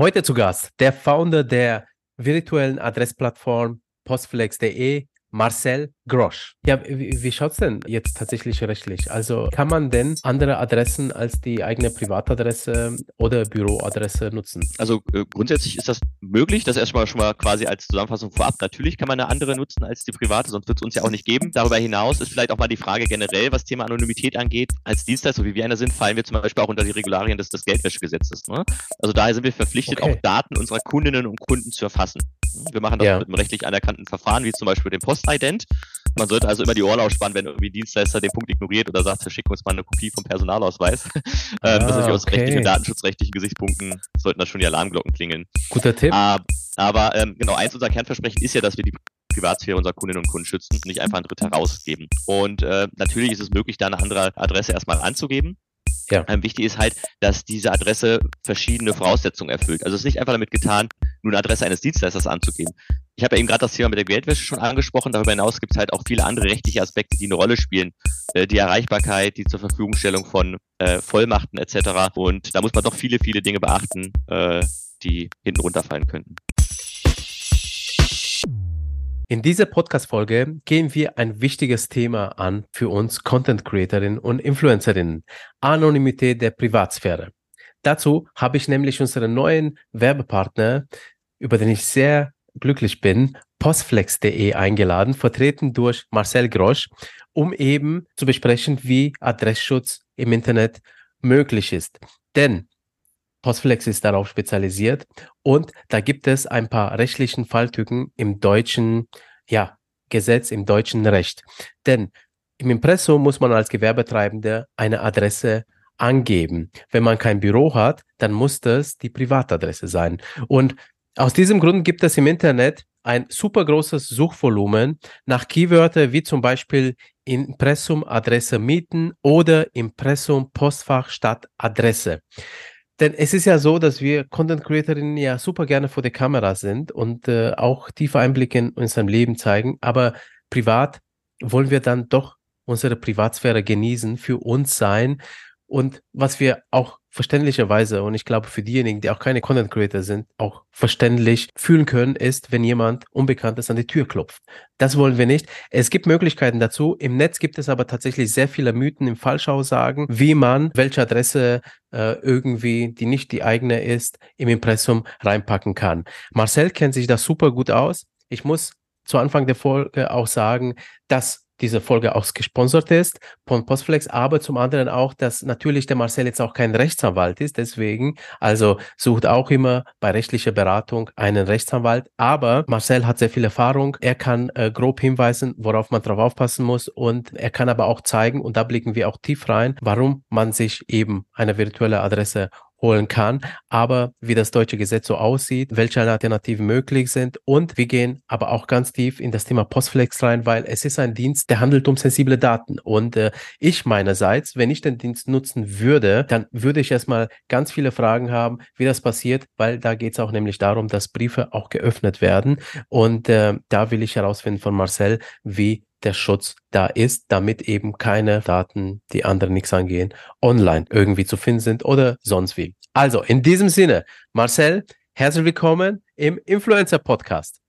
Heute zu Gast der Founder der virtuellen Adressplattform postflex.de, Marcel Grosch. Ja, wie, wie schaut es denn jetzt tatsächlich rechtlich? Also kann man denn andere Adressen als die eigene Privatadresse oder Büroadresse nutzen? Also äh, grundsätzlich ist das möglich. Das erstmal schon mal quasi als Zusammenfassung vorab. Natürlich kann man eine andere nutzen als die private, sonst wird es uns ja auch nicht geben. Darüber hinaus ist vielleicht auch mal die Frage generell, was Thema Anonymität angeht. Als Dienstleister, so wie wir einer sind, fallen wir zum Beispiel auch unter die Regularien des, des Geldwäschegesetzes. Ne? Also daher sind wir verpflichtet, okay. auch Daten unserer Kundinnen und Kunden zu erfassen. Wir machen das ja. mit einem rechtlich anerkannten Verfahren, wie zum Beispiel dem Postident. Man sollte also immer die Ohren ausspannen, wenn irgendwie ein Dienstleister den Punkt ignoriert oder sagt, schick uns mal eine Kopie vom Personalausweis. Ah, das ist natürlich aus rechtlichen, datenschutzrechtlichen Gesichtspunkten sollten da schon die Alarmglocken klingeln. Guter Tipp. Aber, aber ähm, genau, eins unserer Kernversprechen ist ja, dass wir die Privatsphäre unserer Kundinnen und Kunden schützen und nicht einfach ein Dritter rausgeben. Und äh, natürlich ist es möglich, da eine andere Adresse erstmal anzugeben. Ja. Ähm, wichtig ist halt, dass diese Adresse verschiedene Voraussetzungen erfüllt. Also es ist nicht einfach damit getan, nur Adresse eines Dienstleisters anzugeben. Ich habe ja eben gerade das Thema mit der Geldwäsche schon angesprochen. Darüber hinaus gibt es halt auch viele andere rechtliche Aspekte, die eine Rolle spielen. Äh, die Erreichbarkeit, die zur Verfügungstellung von äh, Vollmachten etc. Und da muss man doch viele, viele Dinge beachten, äh, die hinten runterfallen könnten. In dieser Podcast-Folge gehen wir ein wichtiges Thema an für uns Content Creatorinnen und Influencerinnen. Anonymität der Privatsphäre. Dazu habe ich nämlich unseren neuen Werbepartner, über den ich sehr glücklich bin, postflex.de eingeladen, vertreten durch Marcel Grosch, um eben zu besprechen, wie Adressschutz im Internet möglich ist. Denn Postflex ist darauf spezialisiert und da gibt es ein paar rechtlichen Falltücken im deutschen ja, Gesetz, im deutschen Recht. Denn im Impressum muss man als Gewerbetreibender eine Adresse angeben. Wenn man kein Büro hat, dann muss das die Privatadresse sein. Und aus diesem Grund gibt es im Internet ein super großes Suchvolumen nach Keywörter wie zum Beispiel Impressum Adresse mieten oder Impressum Postfach statt Adresse. Denn es ist ja so, dass wir Content Creatorinnen ja super gerne vor der Kamera sind und äh, auch tiefe Einblicke in unserem Leben zeigen, aber privat wollen wir dann doch unsere Privatsphäre genießen, für uns sein und was wir auch verständlicherweise und ich glaube für diejenigen, die auch keine Content Creator sind, auch verständlich fühlen können, ist, wenn jemand Unbekanntes an die Tür klopft. Das wollen wir nicht. Es gibt Möglichkeiten dazu. Im Netz gibt es aber tatsächlich sehr viele Mythen im Falschaussagen, wie man welche Adresse äh, irgendwie, die nicht die eigene ist, im Impressum reinpacken kann. Marcel kennt sich da super gut aus. Ich muss zu Anfang der Folge auch sagen, dass diese Folge auch gesponsert ist von Postflex, aber zum anderen auch, dass natürlich der Marcel jetzt auch kein Rechtsanwalt ist, deswegen, also sucht auch immer bei rechtlicher Beratung einen Rechtsanwalt, aber Marcel hat sehr viel Erfahrung, er kann äh, grob hinweisen, worauf man drauf aufpassen muss. Und er kann aber auch zeigen, und da blicken wir auch tief rein, warum man sich eben eine virtuelle Adresse holen kann, aber wie das deutsche Gesetz so aussieht, welche Alternativen möglich sind. Und wir gehen aber auch ganz tief in das Thema Postflex rein, weil es ist ein Dienst, der handelt um sensible Daten. Und äh, ich meinerseits, wenn ich den Dienst nutzen würde, dann würde ich erstmal ganz viele Fragen haben, wie das passiert, weil da geht es auch nämlich darum, dass Briefe auch geöffnet werden. Und äh, da will ich herausfinden von Marcel, wie der Schutz da ist, damit eben keine Daten, die anderen nichts angehen, online irgendwie zu finden sind oder sonst wie. Also in diesem Sinne, Marcel, herzlich willkommen im Influencer Podcast.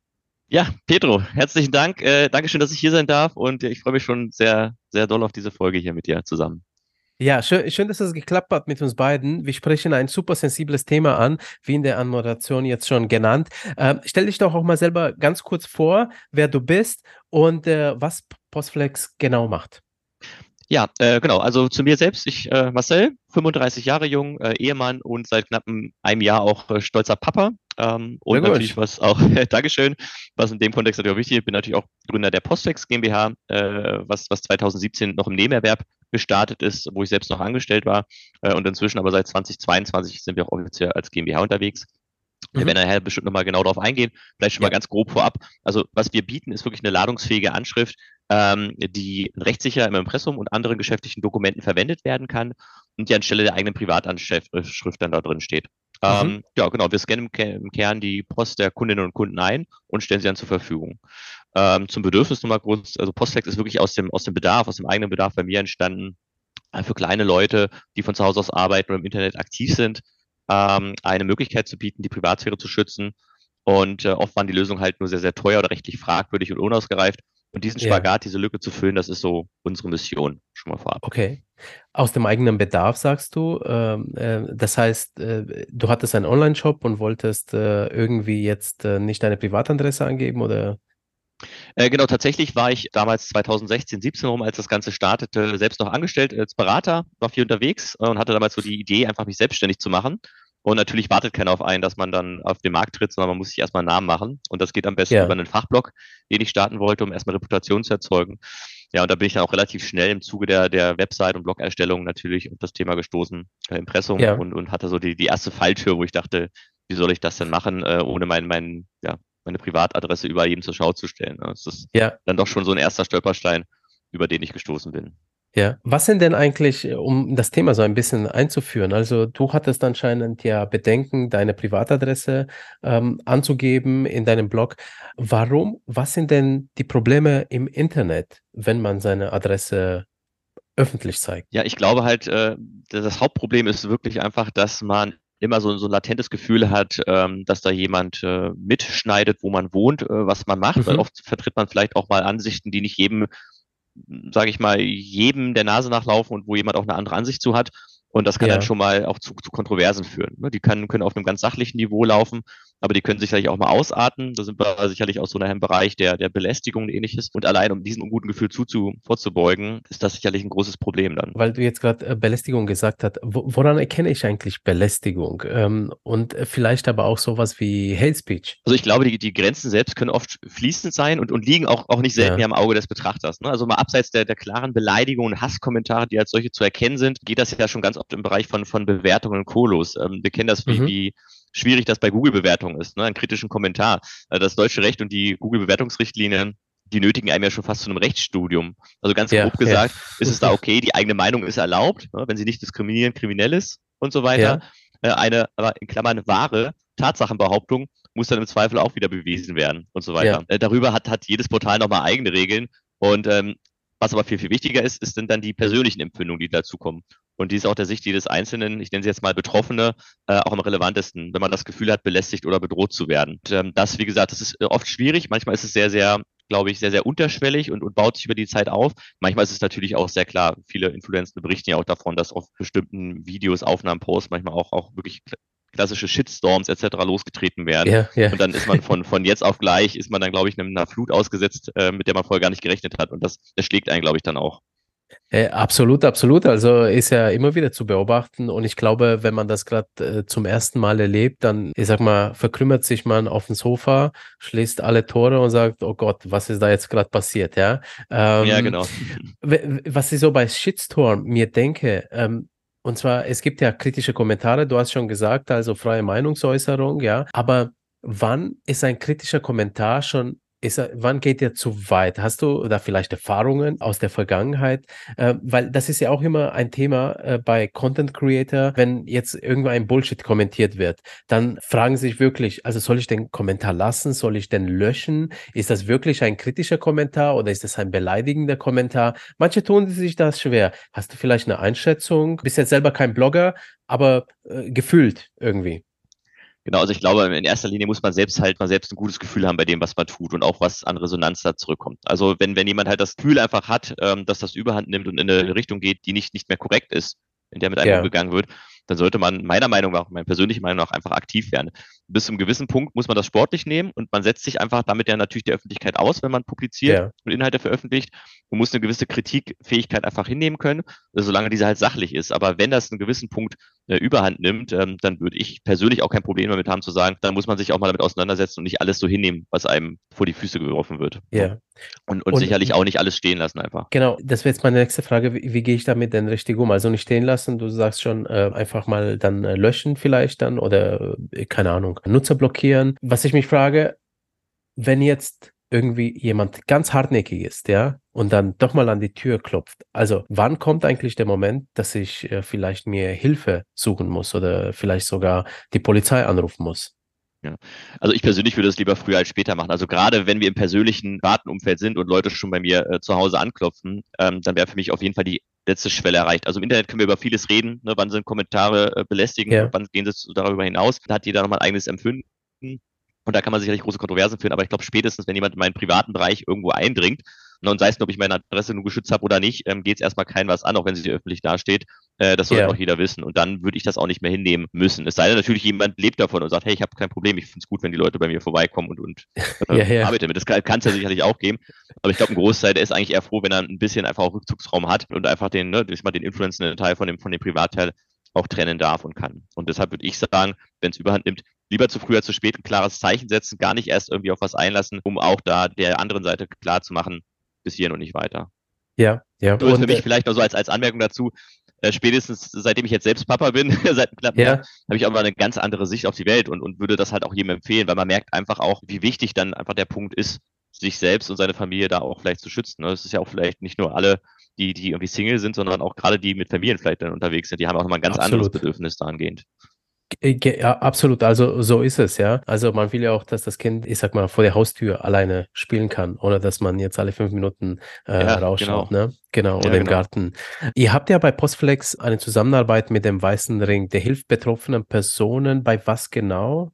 Ja, Pedro, herzlichen Dank. Äh, Dankeschön, dass ich hier sein darf und ich freue mich schon sehr, sehr doll auf diese Folge hier mit dir zusammen. Ja, schön, schön, dass es geklappt hat mit uns beiden. Wir sprechen ein super sensibles Thema an, wie in der Anmoderation jetzt schon genannt. Ähm, stell dich doch auch mal selber ganz kurz vor, wer du bist und äh, was Postflex genau macht. Ja, äh, genau. Also zu mir selbst. Ich, äh, Marcel, 35 Jahre jung, äh, Ehemann und seit knapp einem Jahr auch äh, stolzer Papa. Ähm, und natürlich, was auch, Dankeschön, was in dem Kontext natürlich auch wichtig ist, bin natürlich auch Gründer der Postflex GmbH, äh, was, was 2017 noch im Nebenerwerb gestartet ist, wo ich selbst noch angestellt war. Äh, und inzwischen aber seit 2022 sind wir auch offiziell als GmbH unterwegs. Wir mhm. werden nachher bestimmt nochmal genau darauf eingehen. Vielleicht schon mal ganz grob vorab. Also was wir bieten, ist wirklich eine ladungsfähige Anschrift, ähm, die rechtssicher im Impressum und anderen geschäftlichen Dokumenten verwendet werden kann und die anstelle der eigenen Privatanschrift dann da drin steht. Mhm. Ähm, ja, genau. Wir scannen im, Kern die Post der Kundinnen und Kunden ein und stellen sie dann zur Verfügung. Ähm, zum Bedürfnis nochmal kurz, also Postflex ist wirklich aus dem, aus dem Bedarf, aus dem eigenen Bedarf bei mir entstanden, äh, für kleine Leute, die von zu Hause aus arbeiten oder im Internet aktiv sind, ähm, eine Möglichkeit zu bieten, die Privatsphäre zu schützen. Und äh, oft waren die Lösungen halt nur sehr, sehr teuer oder rechtlich fragwürdig und unausgereift. Und diesen Spagat, ja. diese Lücke zu füllen, das ist so unsere Mission schon mal vorab. Okay. Aus dem eigenen Bedarf sagst du. Ähm, äh, das heißt, äh, du hattest einen Online-Shop und wolltest äh, irgendwie jetzt nicht deine Privatadresse angeben oder? Genau, tatsächlich war ich damals 2016, 17 rum, als das Ganze startete, selbst noch angestellt als Berater, war viel unterwegs und hatte damals so die Idee, einfach mich selbstständig zu machen. Und natürlich wartet keiner auf einen, dass man dann auf den Markt tritt, sondern man muss sich erstmal einen Namen machen. Und das geht am besten ja. über einen Fachblog, den ich starten wollte, um erstmal Reputation zu erzeugen. Ja, und da bin ich dann auch relativ schnell im Zuge der, der Website- und Blog-Erstellung natürlich auf das Thema gestoßen, äh, Impressum ja. und, und hatte so die, die erste Falltür, wo ich dachte, wie soll ich das denn machen, äh, ohne mein, mein, ja, meine Privatadresse über jedem zur Schau zu stellen. Ne? Das ist ja. dann doch schon so ein erster Stolperstein, über den ich gestoßen bin. Ja, was sind denn eigentlich, äh, um das Thema so ein bisschen einzuführen? Also du hattest anscheinend ja Bedenken, deine Privatadresse ähm, anzugeben in deinem Blog. Warum? Was sind denn die Probleme im Internet, wenn man seine Adresse öffentlich zeigt? Ja, ich glaube halt, äh, das Hauptproblem ist wirklich einfach, dass man immer so, so ein latentes Gefühl hat, ähm, dass da jemand äh, mitschneidet, wo man wohnt, äh, was man macht. Mhm. Weil oft vertritt man vielleicht auch mal Ansichten, die nicht jedem sage ich mal, jedem der Nase nachlaufen und wo jemand auch eine andere Ansicht zu hat. Und das kann ja. dann schon mal auch zu, zu Kontroversen führen. Ne? Die können, können auf einem ganz sachlichen Niveau laufen, aber die können sicherlich auch mal ausarten. Da sind wir sicherlich auch so in einem Bereich der, der Belästigung und ähnliches. Und allein um diesem unguten Gefühl zuzu, vorzubeugen, ist das sicherlich ein großes Problem dann. Weil du jetzt gerade äh, Belästigung gesagt hast, woran erkenne ich eigentlich Belästigung? Ähm, und vielleicht aber auch sowas wie Hate Speech? Also ich glaube, die, die Grenzen selbst können oft fließend sein und, und liegen auch, auch nicht selten ja. im Auge des Betrachters. Ne? Also mal abseits der, der klaren Beleidigungen und Hasskommentare, die als solche zu erkennen sind, geht das ja schon ganz oft im Bereich von, von Bewertungen und Kolos. Ähm, wir kennen das wie, mhm. wie schwierig das bei Google-Bewertungen ist, ne? einen kritischen Kommentar. Äh, das deutsche Recht und die Google-Bewertungsrichtlinien, die nötigen einem ja schon fast zu einem Rechtsstudium. Also ganz ja, grob gesagt, ja. ist es da okay, die eigene Meinung ist erlaubt, ne? wenn sie nicht diskriminieren, kriminell ist und so weiter. Ja. Äh, eine, aber in Klammern wahre Tatsachenbehauptung muss dann im Zweifel auch wieder bewiesen werden und so weiter. Äh, darüber hat, hat jedes Portal nochmal eigene Regeln. Und ähm, was aber viel, viel wichtiger ist, ist dann die persönlichen Empfindungen, die dazukommen. Und die ist auch der Sicht jedes Einzelnen, ich nenne sie jetzt mal Betroffene, äh, auch am relevantesten, wenn man das Gefühl hat, belästigt oder bedroht zu werden. Und, ähm, das, wie gesagt, das ist äh, oft schwierig. Manchmal ist es sehr, sehr, glaube ich, sehr, sehr unterschwellig und, und baut sich über die Zeit auf. Manchmal ist es natürlich auch sehr klar. Viele Influencer berichten ja auch davon, dass auf bestimmten Videos, Aufnahmen, Posts manchmal auch, auch wirklich klassische Shitstorms etc. losgetreten werden. Ja, ja. Und dann ist man von, von jetzt auf gleich, ist man dann, glaube ich, einer Flut ausgesetzt, äh, mit der man vorher gar nicht gerechnet hat. Und das, das schlägt einen, glaube ich, dann auch. Äh, absolut, absolut. Also ist ja immer wieder zu beobachten. Und ich glaube, wenn man das gerade äh, zum ersten Mal erlebt, dann, ich sag mal, verkrümmert sich man auf dem Sofa, schließt alle Tore und sagt, oh Gott, was ist da jetzt gerade passiert, ja? Ähm, ja, genau. Was ich so bei Shitstorm mir denke, ähm, und zwar, es gibt ja kritische Kommentare, du hast schon gesagt, also freie Meinungsäußerung, ja. Aber wann ist ein kritischer Kommentar schon ist wann geht er zu weit? Hast du da vielleicht Erfahrungen aus der Vergangenheit? Äh, weil das ist ja auch immer ein Thema äh, bei Content Creator, wenn jetzt irgendwo ein Bullshit kommentiert wird, dann fragen sich wirklich, also soll ich den Kommentar lassen? Soll ich den löschen? Ist das wirklich ein kritischer Kommentar oder ist das ein beleidigender Kommentar? Manche tun sich das schwer. Hast du vielleicht eine Einschätzung? Bist jetzt selber kein Blogger, aber äh, gefühlt irgendwie. Genau, also ich glaube, in erster Linie muss man selbst halt mal selbst ein gutes Gefühl haben bei dem, was man tut und auch was an Resonanz da zurückkommt. Also wenn, wenn jemand halt das Gefühl einfach hat, ähm, dass das Überhand nimmt und in eine Richtung geht, die nicht, nicht mehr korrekt ist, in der mit einem ja. umgegangen wird, dann sollte man meiner Meinung nach, meiner persönlichen Meinung nach, einfach aktiv werden. Bis zu einem gewissen Punkt muss man das sportlich nehmen und man setzt sich einfach damit ja natürlich der Öffentlichkeit aus, wenn man publiziert ja. und Inhalte veröffentlicht. Man muss eine gewisse Kritikfähigkeit einfach hinnehmen können, solange diese halt sachlich ist. Aber wenn das einen gewissen Punkt äh, Überhand nimmt, ähm, dann würde ich persönlich auch kein Problem damit haben zu sagen, dann muss man sich auch mal damit auseinandersetzen und nicht alles so hinnehmen, was einem vor die Füße geworfen wird. Ja. Und, und, und sicherlich auch nicht alles stehen lassen einfach. Genau, das wäre jetzt meine nächste Frage. Wie, wie gehe ich damit denn richtig um? Also nicht stehen lassen, du sagst schon, äh, einfach mal dann äh, löschen vielleicht dann oder äh, keine Ahnung, Nutzer blockieren. Was ich mich frage, wenn jetzt irgendwie jemand ganz hartnäckig ist, ja, und dann doch mal an die Tür klopft. Also, wann kommt eigentlich der Moment, dass ich äh, vielleicht mir Hilfe suchen muss oder vielleicht sogar die Polizei anrufen muss? Ja. Also ich persönlich würde es lieber früher als später machen. Also gerade wenn wir im persönlichen Datenumfeld sind und Leute schon bei mir äh, zu Hause anklopfen, ähm, dann wäre für mich auf jeden Fall die letzte Schwelle erreicht. Also im Internet können wir über vieles reden. Ne? Wann sind Kommentare äh, belästigen? Ja. Wann gehen sie darüber hinaus? Da hat jeder nochmal ein eigenes Empfinden. Und da kann man sicherlich große Kontroversen führen. Aber ich glaube, spätestens, wenn jemand in meinen privaten Bereich irgendwo eindringt, und sei es nur, ob ich meine Adresse nur geschützt habe oder nicht, ähm, geht es erstmal kein was an, auch wenn sie öffentlich dasteht. Äh, das sollte ja. auch jeder wissen. Und dann würde ich das auch nicht mehr hinnehmen müssen. Es sei denn natürlich, jemand lebt davon und sagt, hey, ich habe kein Problem, ich finde es gut, wenn die Leute bei mir vorbeikommen und, und äh, ja, ja. arbeite damit. Das kann es ja sicherlich auch geben. Aber ich glaube, ein Großteil, der ist eigentlich eher froh, wenn er ein bisschen einfach auch Rückzugsraum hat und einfach den, ne, mal den influenzenden Teil von dem, von dem Privatteil auch trennen darf und kann. Und deshalb würde ich sagen, wenn es überhand nimmt, lieber zu früh als zu spät ein klares Zeichen setzen, gar nicht erst irgendwie auf was einlassen, um auch da der anderen Seite klar zu machen, bis hierhin und nicht weiter. Ja, ja. Nur und für mich äh, vielleicht noch so als, als Anmerkung dazu, äh, spätestens seitdem ich jetzt selbst Papa bin, seit einem knappen ja. Habe ich aber eine ganz andere Sicht auf die Welt und, und würde das halt auch jedem empfehlen, weil man merkt einfach auch, wie wichtig dann einfach der Punkt ist, sich selbst und seine Familie da auch vielleicht zu schützen. Es ist ja auch vielleicht nicht nur alle, die, die irgendwie Single sind, sondern auch gerade die mit Familien vielleicht dann unterwegs sind, die haben auch nochmal ein ganz Absolut. anderes Bedürfnis dahingehend. Äh, ja, absolut. Also so ist es, ja. Also man will ja auch, dass das Kind, ich sag mal, vor der Haustür alleine spielen kann, ohne dass man jetzt alle fünf Minuten äh, ja, rausschaut, genau. ne? Genau, ja, oder im genau. Garten. Ihr habt ja bei Postflex eine Zusammenarbeit mit dem Weißen Ring. Der hilft betroffenen Personen bei was genau?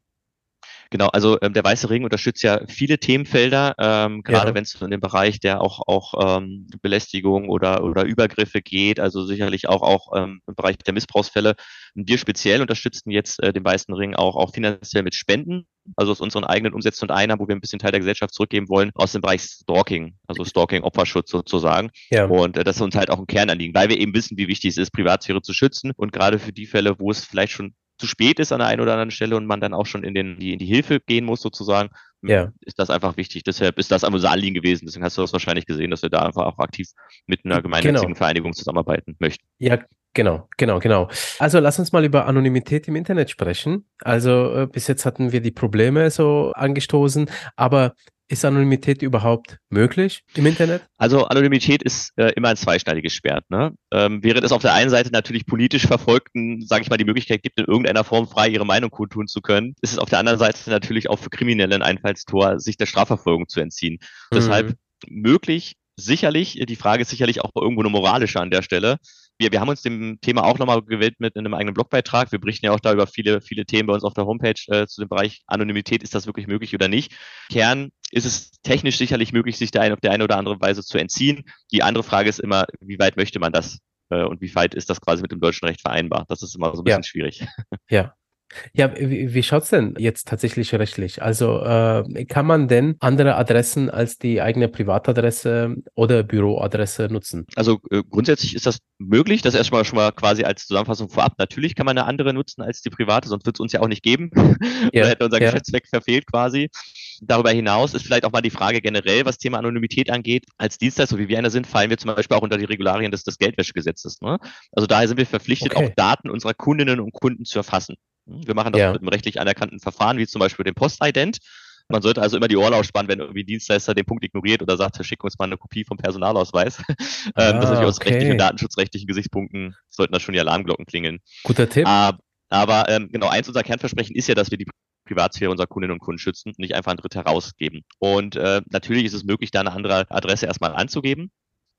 Genau, also ähm, der Weiße Ring unterstützt ja viele Themenfelder, ähm, gerade ja. wenn es in den Bereich der auch auch ähm, Belästigung oder oder Übergriffe geht, also sicherlich auch auch ähm, im Bereich der Missbrauchsfälle. Und wir speziell unterstützen jetzt äh, den Weißen Ring auch auch finanziell mit Spenden, also aus unseren eigenen Umsätzen und Einnahmen, wo wir ein bisschen Teil der Gesellschaft zurückgeben wollen, aus dem Bereich Stalking, also Stalking Opferschutz sozusagen. Ja. Und äh, das ist uns halt auch ein Kernanliegen, weil wir eben wissen, wie wichtig es ist, Privatsphäre zu schützen und gerade für die Fälle, wo es vielleicht schon zu spät ist an der einen oder anderen Stelle und man dann auch schon in, den, die, in die Hilfe gehen muss, sozusagen, ja. ist das einfach wichtig. Deshalb ist das unser Anliegen gewesen. Deswegen hast du das wahrscheinlich gesehen, dass wir da einfach auch aktiv mit einer gemeinnützigen genau. Vereinigung zusammenarbeiten möchten. Ja, Genau, genau, genau. Also lass uns mal über Anonymität im Internet sprechen. Also äh, bis jetzt hatten wir die Probleme so angestoßen, aber ist Anonymität überhaupt möglich im Internet? Also Anonymität ist äh, immer ein zweischneidiges Schwert. Ne? Ähm, während es auf der einen Seite natürlich politisch Verfolgten, sage ich mal, die Möglichkeit gibt, in irgendeiner Form frei ihre Meinung kundtun zu können, ist es auf der anderen Seite natürlich auch für Kriminelle ein Einfallstor, sich der Strafverfolgung zu entziehen. Mhm. Deshalb möglich, sicherlich, die Frage ist sicherlich auch irgendwo eine moralische an der Stelle wir, wir haben uns dem Thema auch nochmal gewidmet in einem eigenen Blogbeitrag. Wir berichten ja auch da über viele, viele Themen bei uns auf der Homepage äh, zu dem Bereich Anonymität. Ist das wirklich möglich oder nicht? Kern ist es technisch sicherlich möglich, sich da auf der eine oder andere Weise zu entziehen. Die andere Frage ist immer, wie weit möchte man das? Äh, und wie weit ist das quasi mit dem deutschen Recht vereinbar? Das ist immer so ein bisschen ja. schwierig. Ja, ja, wie, wie schaut es denn jetzt tatsächlich rechtlich? Also äh, kann man denn andere Adressen als die eigene Privatadresse oder Büroadresse nutzen? Also äh, grundsätzlich ist das möglich. Das erstmal schon mal quasi als Zusammenfassung vorab. Natürlich kann man eine andere nutzen als die private, sonst wird es uns ja auch nicht geben. Ja, Oder hätte unser ja. Geschäftszweck verfehlt quasi. Darüber hinaus ist vielleicht auch mal die Frage generell, was Thema Anonymität angeht. Als Dienstleister, so wie wir einer sind, fallen wir zum Beispiel auch unter die Regularien des, des Geldwäschegesetzes. Ne? Also daher sind wir verpflichtet, okay. auch Daten unserer Kundinnen und Kunden zu erfassen. Wir machen das ja. mit einem rechtlich anerkannten Verfahren, wie zum Beispiel dem Postident. Man sollte also immer die Ohren ausspannen, wenn irgendwie ein Dienstleister den Punkt ignoriert oder sagt, schick uns mal eine Kopie vom Personalausweis. Ah, das ist aus okay. rechtlichen und datenschutzrechtlichen Gesichtspunkten sollten da schon die Alarmglocken klingeln. Guter Tipp. Aber, aber ähm, genau, eins unserer Kernversprechen ist ja, dass wir die Privatsphäre unserer Kundinnen und Kunden schützen und nicht einfach ein Dritt herausgeben. Und äh, natürlich ist es möglich, da eine andere Adresse erstmal anzugeben.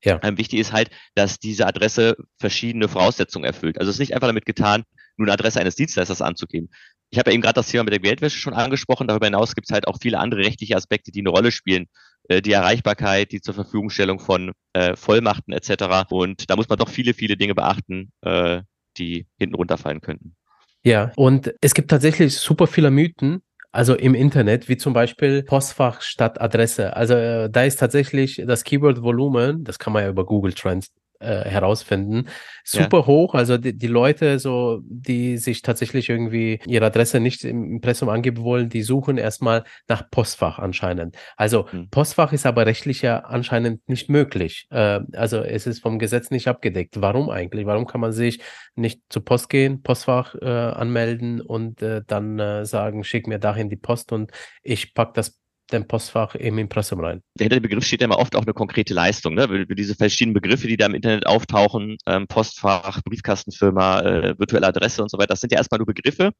Ja. Ähm, wichtig ist halt, dass diese Adresse verschiedene Voraussetzungen erfüllt. Also es ist nicht einfach damit getan, nur eine Adresse eines Dienstleisters anzugeben. Ich habe ja eben gerade das Thema mit der Geldwäsche schon angesprochen. Darüber hinaus gibt es halt auch viele andere rechtliche Aspekte, die eine Rolle spielen. Äh, die Erreichbarkeit, die zur Verfügungstellung von äh, Vollmachten etc. Und da muss man doch viele, viele Dinge beachten, äh, die hinten runterfallen könnten. Ja, und es gibt tatsächlich super viele Mythen, also im Internet, wie zum Beispiel Postfach statt Adresse. Also äh, da ist tatsächlich das Keyword-Volumen, das kann man ja über Google Trends äh, herausfinden. Super ja. hoch, also die, die, Leute, so, die sich tatsächlich irgendwie ihre Adresse nicht im Impressum angeben wollen, die suchen erstmal nach Postfach anscheinend. Also mhm. Postfach ist aber rechtlich ja anscheinend nicht möglich. Äh, also es ist vom Gesetz nicht abgedeckt. Warum eigentlich? Warum kann man sich nicht zur Post gehen, Postfach äh, anmelden und äh, dann äh, sagen, schick mir dahin die Post und ich pack das dein Postfach im Impressum rein. Hinter dem Begriff steht ja immer oft auch eine konkrete Leistung. Ne? Diese verschiedenen Begriffe, die da im Internet auftauchen, ähm, Postfach, Briefkastenfirma, äh, virtuelle Adresse und so weiter, das sind ja erstmal nur Begriffe.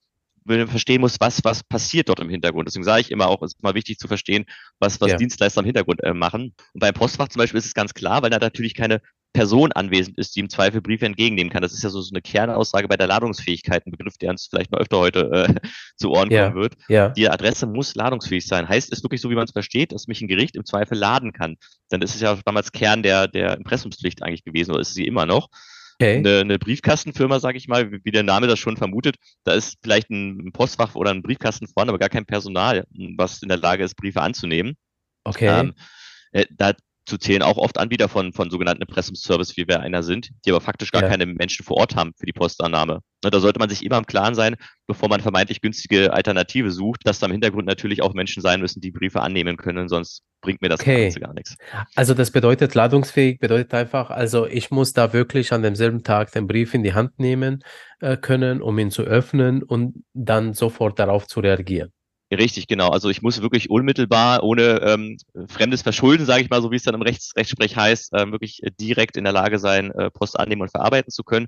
verstehen muss, was, was passiert dort im Hintergrund. Deswegen sage ich immer auch, es ist mal wichtig zu verstehen, was, was ja. Dienstleister im Hintergrund äh, machen. Und beim Postfach zum Beispiel ist es ganz klar, weil da natürlich keine Person anwesend ist, die im Zweifel Briefe entgegennehmen kann. Das ist ja so, so eine Kernaussage bei der Ladungsfähigkeit, ein Begriff, der uns vielleicht mal öfter heute äh, zu Ohren ja. kommen wird. Ja. Die Adresse muss ladungsfähig sein. Heißt es wirklich so, wie man es versteht, dass mich ein Gericht im Zweifel laden kann. Dann ist es ja damals Kern der, der Impressumspflicht eigentlich gewesen, oder ist sie immer noch. Okay. Eine, eine Briefkastenfirma, sage ich mal, wie der Name das schon vermutet, da ist vielleicht ein Postfach oder ein Briefkasten vorne, aber gar kein Personal, was in der Lage ist, Briefe anzunehmen. Okay. Ähm, äh, da zu zählen auch oft Anbieter von, von sogenannten Impressumsservice, wie wir einer sind, die aber faktisch gar ja. keine Menschen vor Ort haben für die Postannahme. Ne, da sollte man sich immer im Klaren sein, bevor man vermeintlich günstige Alternative sucht, dass da im Hintergrund natürlich auch Menschen sein müssen, die Briefe annehmen können, sonst bringt mir das okay. gar nichts. Also das bedeutet ladungsfähig, bedeutet einfach, also ich muss da wirklich an demselben Tag den Brief in die Hand nehmen äh, können, um ihn zu öffnen und dann sofort darauf zu reagieren. Richtig, genau. Also ich muss wirklich unmittelbar, ohne ähm, fremdes Verschulden, sage ich mal, so wie es dann im Rechts Rechtsprech heißt, ähm, wirklich direkt in der Lage sein, äh, Post annehmen und verarbeiten zu können.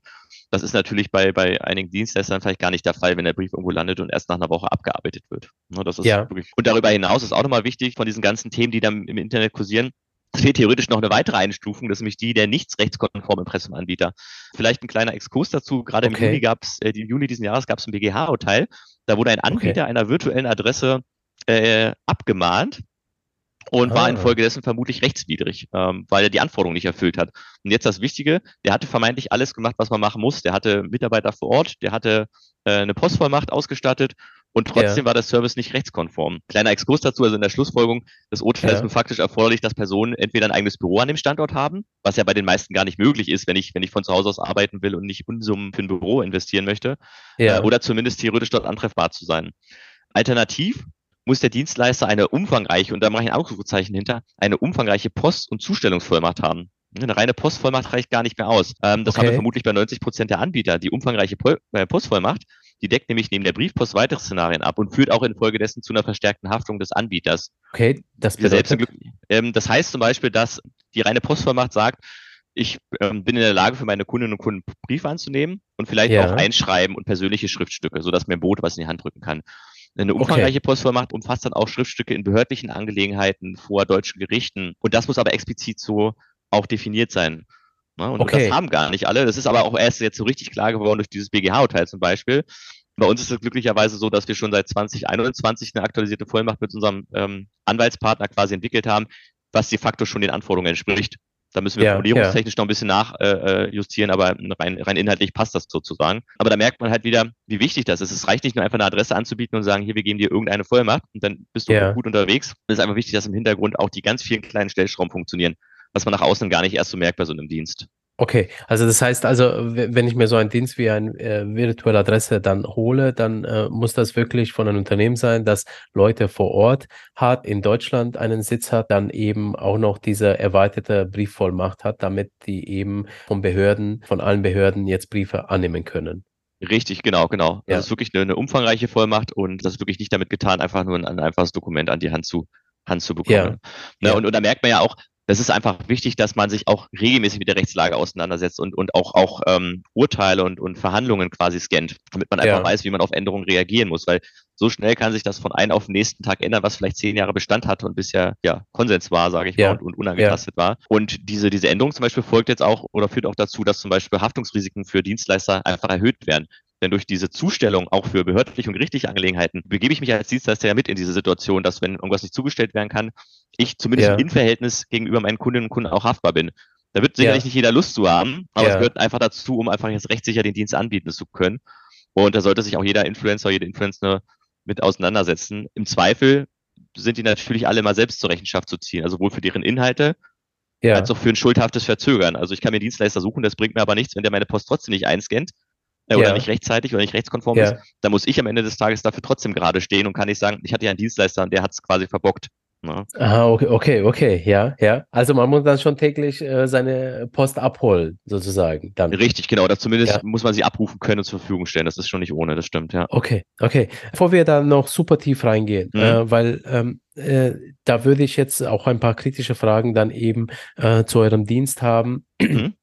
Das ist natürlich bei, bei einigen Dienstleistern vielleicht gar nicht der Fall, wenn der Brief irgendwo landet und erst nach einer Woche abgearbeitet wird. Ne, das ist ja. wirklich. Und darüber hinaus ist auch nochmal wichtig von diesen ganzen Themen, die dann im Internet kursieren, es fehlt theoretisch noch eine weitere Einstufung, das ist nämlich die der nicht rechtskonformen Impressumanbieter. Vielleicht ein kleiner Exkurs dazu. Gerade okay. im Juni gab es, äh, im Juni diesen Jahres gab es ein BGH-Urteil. Da wurde ein Anbieter okay. einer virtuellen Adresse äh, abgemahnt und ah. war infolgedessen vermutlich rechtswidrig, ähm, weil er die Anforderungen nicht erfüllt hat. Und jetzt das Wichtige, der hatte vermeintlich alles gemacht, was man machen muss. Der hatte Mitarbeiter vor Ort, der hatte äh, eine Postvollmacht ausgestattet und trotzdem ja. war der Service nicht rechtskonform. Kleiner Exkurs dazu, also in der Schlussfolgerung des Urteils ja. ist faktisch erforderlich, dass Personen entweder ein eigenes Büro an dem Standort haben, was ja bei den meisten gar nicht möglich ist, wenn ich, wenn ich von zu Hause aus arbeiten will und nicht Unsummen für ein Büro investieren möchte, ja. äh, oder zumindest theoretisch dort antreffbar zu sein. Alternativ muss der Dienstleister eine umfangreiche, und da mache ich ein Ausrufezeichen hinter, eine umfangreiche Post- und Zustellungsvollmacht haben. Eine reine Postvollmacht reicht gar nicht mehr aus. Ähm, das okay. haben wir vermutlich bei 90 Prozent der Anbieter. Die umfangreiche äh, Postvollmacht die deckt nämlich neben der Briefpost weitere Szenarien ab und führt auch infolgedessen zu einer verstärkten Haftung des Anbieters. Okay, das bedeutet? Ähm, das heißt zum Beispiel, dass die reine Postvollmacht sagt, ich ähm, bin in der Lage, für meine Kundinnen und Kunden Briefe anzunehmen und vielleicht ja. auch einschreiben und persönliche Schriftstücke, sodass mir ein Boot was in die Hand drücken kann. Eine umfangreiche okay. Postvollmacht umfasst dann auch Schriftstücke in behördlichen Angelegenheiten vor deutschen Gerichten. Und das muss aber explizit so auch definiert sein. Ne? Und okay. das haben gar nicht alle. Das ist aber auch erst jetzt so richtig klar geworden durch dieses BGH-Urteil zum Beispiel. Bei uns ist es glücklicherweise so, dass wir schon seit 2021 eine aktualisierte Vollmacht mit unserem ähm, Anwaltspartner quasi entwickelt haben, was de facto schon den Anforderungen entspricht. Da müssen wir ja, formulierungstechnisch ja. noch ein bisschen nachjustieren, äh, äh aber rein, rein inhaltlich passt das sozusagen. Aber da merkt man halt wieder, wie wichtig das ist. Es reicht nicht nur einfach eine Adresse anzubieten und sagen, hier, wir geben dir irgendeine Vollmacht und dann bist du ja. gut unterwegs. Es ist einfach wichtig, dass im Hintergrund auch die ganz vielen kleinen Stellschrauben funktionieren, was man nach außen gar nicht erst so merkt bei so einem Dienst. Okay, also das heißt also, wenn ich mir so einen Dienst wie eine äh, virtuelle Adresse dann hole, dann äh, muss das wirklich von einem Unternehmen sein, das Leute vor Ort hat, in Deutschland einen Sitz hat, dann eben auch noch diese erweiterte Briefvollmacht hat, damit die eben von Behörden, von allen Behörden jetzt Briefe annehmen können. Richtig, genau, genau. Ja. Das ist wirklich eine, eine, umfangreiche Vollmacht und das ist wirklich nicht damit getan, einfach nur ein, ein einfaches Dokument an die Hand zu Hand zu bekommen. Ja. Ne, ja. Und, und da merkt man ja auch, das ist einfach wichtig, dass man sich auch regelmäßig mit der Rechtslage auseinandersetzt und, und auch, auch ähm, Urteile und, und Verhandlungen quasi scannt, damit man einfach ja. weiß, wie man auf Änderungen reagieren muss, weil so schnell kann sich das von einem auf den nächsten Tag ändern, was vielleicht zehn Jahre Bestand hatte und bisher ja Konsens war, sage ich ja. mal, und, und unangetastet ja. war. Und diese, diese Änderung zum Beispiel folgt jetzt auch oder führt auch dazu, dass zum Beispiel Haftungsrisiken für Dienstleister einfach erhöht werden. Denn durch diese Zustellung auch für behördliche und gerichtliche Angelegenheiten begebe ich mich als Dienstleister ja mit in diese Situation, dass wenn irgendwas nicht zugestellt werden kann, ich zumindest ja. im Verhältnis gegenüber meinen Kundinnen und Kunden auch haftbar bin. Da wird sicherlich ja. nicht jeder Lust zu haben, aber ja. es gehört einfach dazu, um einfach jetzt rechtssicher den Dienst anbieten zu können. Und da sollte sich auch jeder Influencer, jede Influencer mit auseinandersetzen. Im Zweifel sind die natürlich alle mal selbst zur Rechenschaft zu ziehen, also sowohl für deren Inhalte ja. als auch für ein schuldhaftes Verzögern. Also ich kann mir Dienstleister suchen, das bringt mir aber nichts, wenn der meine Post trotzdem nicht einscannt äh, oder nicht rechtzeitig oder nicht rechtskonform ja. ist. Da muss ich am Ende des Tages dafür trotzdem gerade stehen und kann nicht sagen, ich hatte ja einen Dienstleister und der hat es quasi verbockt. Ne? Ah, okay, okay, okay, ja, ja. Also man muss dann schon täglich äh, seine Post abholen, sozusagen. Dann. Richtig, genau. Oder zumindest ja. muss man sie abrufen können und zur Verfügung stellen. Das ist schon nicht ohne, das stimmt, ja. Okay, okay. Bevor wir da noch super tief reingehen, mhm. äh, weil ähm, äh, da würde ich jetzt auch ein paar kritische Fragen dann eben äh, zu eurem Dienst haben. Mhm.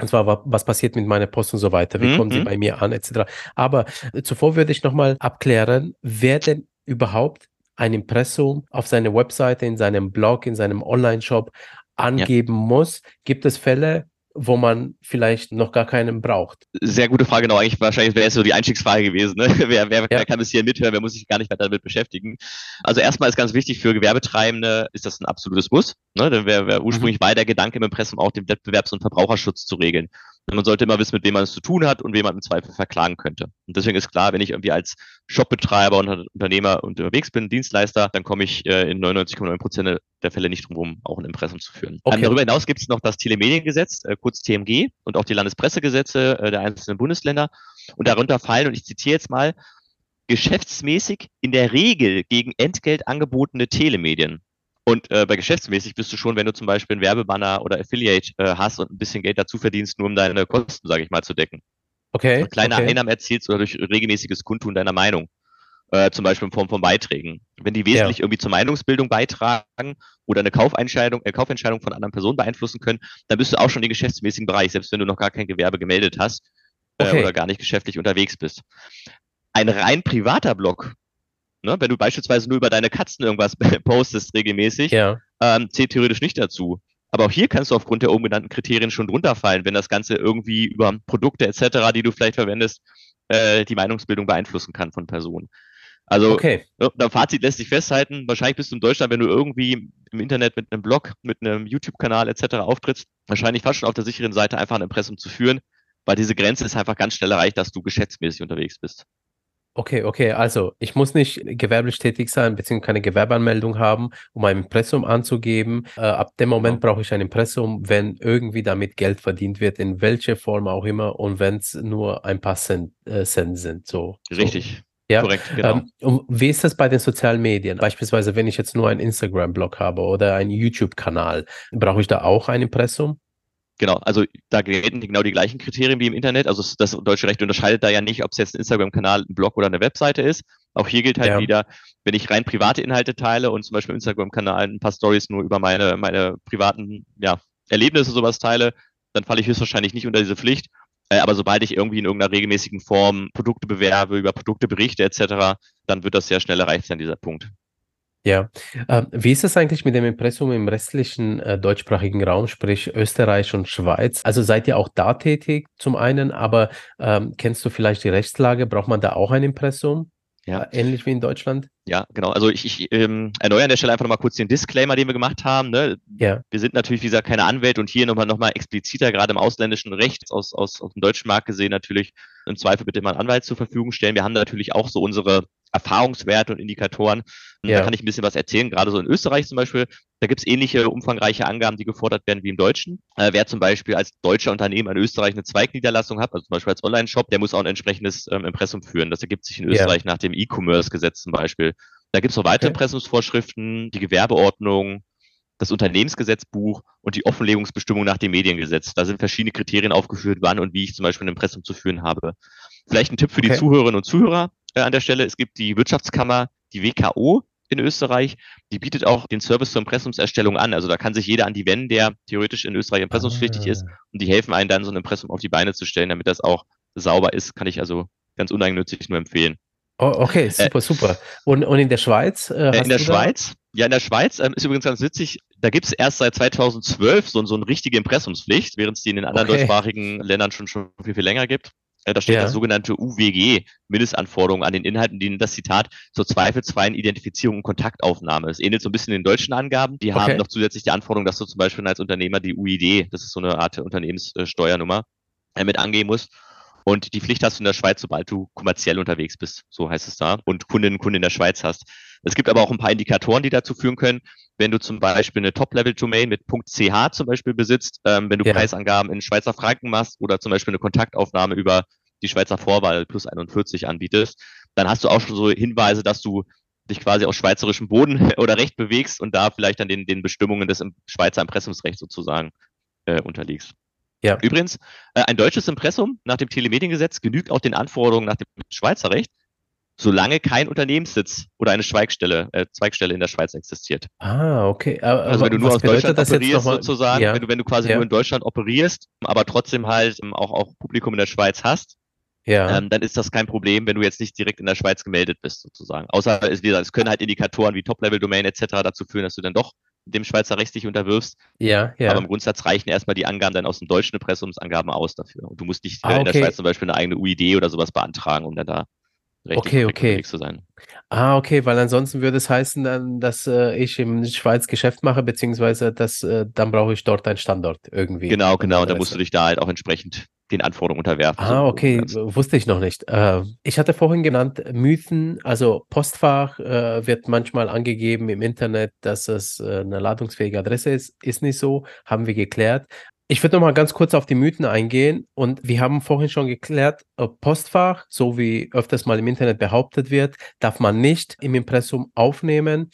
Und zwar, was passiert mit meiner Post und so weiter, wie mhm. kommen sie mhm. bei mir an, etc. Aber äh, zuvor würde ich nochmal abklären, wer denn überhaupt ein Impressum auf seiner Webseite, in seinem Blog, in seinem Online-Shop angeben ja. muss. Gibt es Fälle, wo man vielleicht noch gar keinen braucht? Sehr gute Frage, genau. Eigentlich wahrscheinlich wäre es so die Einstiegsfrage gewesen. Ne? Wer, wer, ja. kann bis hier mithören? Wer muss sich gar nicht weiter damit beschäftigen? Also erstmal ist ganz wichtig für Gewerbetreibende ist das ein absolutes Muss. Ne? Denn wer, wer ursprünglich mhm. war der Gedanke im Impressum auch den Wettbewerbs- und Verbraucherschutz zu regeln. Man sollte immer wissen, mit wem man es zu tun hat und wem man im Zweifel verklagen könnte. Und deswegen ist klar, wenn ich irgendwie als Shopbetreiber und Unternehmer unterwegs bin, Dienstleister, dann komme ich äh, in 99,9 Prozent der Fälle nicht drum herum, auch ein Impressum zu führen. Okay. darüber hinaus gibt es noch das Telemediengesetz, äh, kurz TMG, und auch die Landespressegesetze äh, der einzelnen Bundesländer. Und darunter fallen, und ich zitiere jetzt mal, geschäftsmäßig in der Regel gegen Entgelt angebotene Telemedien. Und äh, bei geschäftsmäßig bist du schon, wenn du zum Beispiel einen Werbebanner oder Affiliate äh, hast und ein bisschen Geld dazu verdienst, nur um deine Kosten, sage ich mal, zu decken. Okay. Also kleine okay. Einnahmen erzielst oder durch regelmäßiges Kundtun deiner Meinung. Äh, zum Beispiel in Form von Beiträgen. Wenn die wesentlich ja. irgendwie zur Meinungsbildung beitragen oder eine Kaufentscheidung, äh, Kaufentscheidung von anderen Personen beeinflussen können, dann bist du auch schon im geschäftsmäßigen Bereich, selbst wenn du noch gar kein Gewerbe gemeldet hast äh, okay. oder gar nicht geschäftlich unterwegs bist. Ein rein privater Blog Ne? Wenn du beispielsweise nur über deine Katzen irgendwas postest regelmäßig, ja. ähm, zählt theoretisch nicht dazu. Aber auch hier kannst du aufgrund der oben genannten Kriterien schon drunter fallen, wenn das Ganze irgendwie über Produkte etc., die du vielleicht verwendest, äh, die Meinungsbildung beeinflussen kann von Personen. Also, okay. ne, da Fazit lässt sich festhalten, wahrscheinlich bist du in Deutschland, wenn du irgendwie im Internet mit einem Blog, mit einem YouTube-Kanal etc. auftrittst, wahrscheinlich fast schon auf der sicheren Seite einfach ein Impressum zu führen, weil diese Grenze ist einfach ganz schnell erreicht, dass du geschäftsmäßig unterwegs bist. Okay, okay, also ich muss nicht gewerblich tätig sein, beziehungsweise keine Gewerbeanmeldung haben, um ein Impressum anzugeben. Äh, ab dem Moment genau. brauche ich ein Impressum, wenn irgendwie damit Geld verdient wird, in welcher Form auch immer und wenn es nur ein paar Cent, äh, Cent sind. So, Richtig. So. Ja, korrekt, genau. Ähm, und wie ist das bei den sozialen Medien? Beispielsweise, wenn ich jetzt nur einen Instagram-Blog habe oder einen YouTube-Kanal, brauche ich da auch ein Impressum? Genau, also da gelten genau die gleichen Kriterien wie im Internet. Also das deutsche Recht unterscheidet da ja nicht, ob es jetzt ein Instagram-Kanal, ein Blog oder eine Webseite ist. Auch hier gilt halt ja. wieder, wenn ich rein private Inhalte teile und zum Beispiel im Instagram-Kanal ein paar Stories nur über meine, meine privaten ja, Erlebnisse sowas teile, dann falle ich höchstwahrscheinlich nicht unter diese Pflicht. Äh, aber sobald ich irgendwie in irgendeiner regelmäßigen Form Produkte bewerbe, über Produkte berichte etc., dann wird das sehr schnell erreicht sein, dieser Punkt. Ja, ähm, wie ist es eigentlich mit dem Impressum im restlichen äh, deutschsprachigen Raum, sprich Österreich und Schweiz? Also seid ihr auch da tätig zum einen, aber ähm, kennst du vielleicht die Rechtslage? Braucht man da auch ein Impressum? Ja. Äh, ähnlich wie in Deutschland? Ja, genau. Also ich, ich ähm, erneuere an der Stelle einfach nochmal kurz den Disclaimer, den wir gemacht haben. Ne? Ja. Wir sind natürlich, wie gesagt, keine Anwälte und hier nochmal noch mal expliziter, gerade im ausländischen Recht, aus, aus, aus dem deutschen Markt gesehen, natürlich im Zweifel bitte mal einen Anwalt zur Verfügung stellen. Wir haben natürlich auch so unsere Erfahrungswerte und Indikatoren. Ja. Da kann ich ein bisschen was erzählen. Gerade so in Österreich zum Beispiel, da gibt es ähnliche umfangreiche Angaben, die gefordert werden wie im Deutschen. Äh, wer zum Beispiel als deutscher Unternehmen in Österreich eine Zweigniederlassung hat, also zum Beispiel als Online-Shop, der muss auch ein entsprechendes ähm, Impressum führen. Das ergibt sich in Österreich ja. nach dem E-Commerce-Gesetz zum Beispiel. Da gibt es noch weitere okay. Impressumsvorschriften, die Gewerbeordnung, das Unternehmensgesetzbuch und die Offenlegungsbestimmung nach dem Mediengesetz. Da sind verschiedene Kriterien aufgeführt, wann und wie ich zum Beispiel ein Impressum zu führen habe. Vielleicht ein Tipp für okay. die Zuhörerinnen und Zuhörer äh, an der Stelle. Es gibt die Wirtschaftskammer, die WKO in Österreich, die bietet auch den Service zur Impressumserstellung an. Also da kann sich jeder an die wenden, der theoretisch in Österreich impressumspflichtig ah. ist und die helfen einen dann so ein Impressum auf die Beine zu stellen, damit das auch sauber ist, kann ich also ganz uneigennützig nur empfehlen. Oh, okay, äh, super, äh, super. Und, und in der Schweiz? Äh, äh in der Schweiz? Ja, in der Schweiz ähm, ist übrigens ganz witzig, da gibt es erst seit 2012 so, so eine richtige Impressumspflicht, während es die in den anderen okay. deutschsprachigen Ländern schon, schon viel, viel länger gibt. Da steht ja. das sogenannte UWG, Mindestanforderungen an den Inhalten, die das Zitat zur zweifelsfreien Identifizierung und Kontaktaufnahme. Es ähnelt so ein bisschen den deutschen Angaben. Die okay. haben noch zusätzlich die Anforderung, dass du zum Beispiel als Unternehmer die UID, das ist so eine Art Unternehmenssteuernummer, äh, mit angehen musst. Und die Pflicht hast du in der Schweiz, sobald du kommerziell unterwegs bist, so heißt es da, und Kundinnen und Kunden in der Schweiz hast. Es gibt aber auch ein paar Indikatoren, die dazu führen können, wenn du zum Beispiel eine Top-Level-Domain mit .ch zum Beispiel besitzt, ähm, wenn du ja. Preisangaben in Schweizer Franken machst oder zum Beispiel eine Kontaktaufnahme über die Schweizer Vorwahl plus 41 anbietest, dann hast du auch schon so Hinweise, dass du dich quasi auf schweizerischem Boden oder Recht bewegst und da vielleicht dann den, den Bestimmungen des Schweizer Impressumsrechts sozusagen äh, unterliegst. Ja. Übrigens, äh, ein deutsches Impressum nach dem Telemediengesetz genügt auch den Anforderungen nach dem Schweizer Recht. solange kein Unternehmenssitz oder eine Zweigstelle, äh, Zweigstelle in der Schweiz existiert. Ah, okay. Aber, also wenn du nur aus Deutschland operierst sozusagen, ja. wenn, du, wenn du quasi ja. nur in Deutschland operierst, aber trotzdem halt ähm, auch, auch Publikum in der Schweiz hast, ja. ähm, dann ist das kein Problem, wenn du jetzt nicht direkt in der Schweiz gemeldet bist sozusagen. Außer es, wie gesagt, es können halt Indikatoren wie Top-Level-Domain etc. dazu führen, dass du dann doch dem Schweizer Recht dich unterwirfst. Ja, ja. Aber im Grundsatz reichen erstmal die Angaben dann aus dem deutschen Impressumsangaben aus dafür. Und du musst nicht ah, okay. in der Schweiz zum Beispiel eine eigene UID oder sowas beantragen, um dann da okay, okay. zu sein. Ah, okay, weil ansonsten würde es heißen dann, dass äh, ich in Schweiz Geschäft mache, beziehungsweise dass äh, dann brauche ich dort einen Standort irgendwie. Genau, genau. Und dann musst du dich da halt auch entsprechend den Anforderungen unterwerfen. Ah, okay, wusste ich noch nicht. Äh, ich hatte vorhin genannt Mythen, also Postfach äh, wird manchmal angegeben im Internet, dass es äh, eine ladungsfähige Adresse ist. Ist nicht so, haben wir geklärt. Ich würde noch mal ganz kurz auf die Mythen eingehen und wir haben vorhin schon geklärt, Postfach, so wie öfters mal im Internet behauptet wird, darf man nicht im Impressum aufnehmen.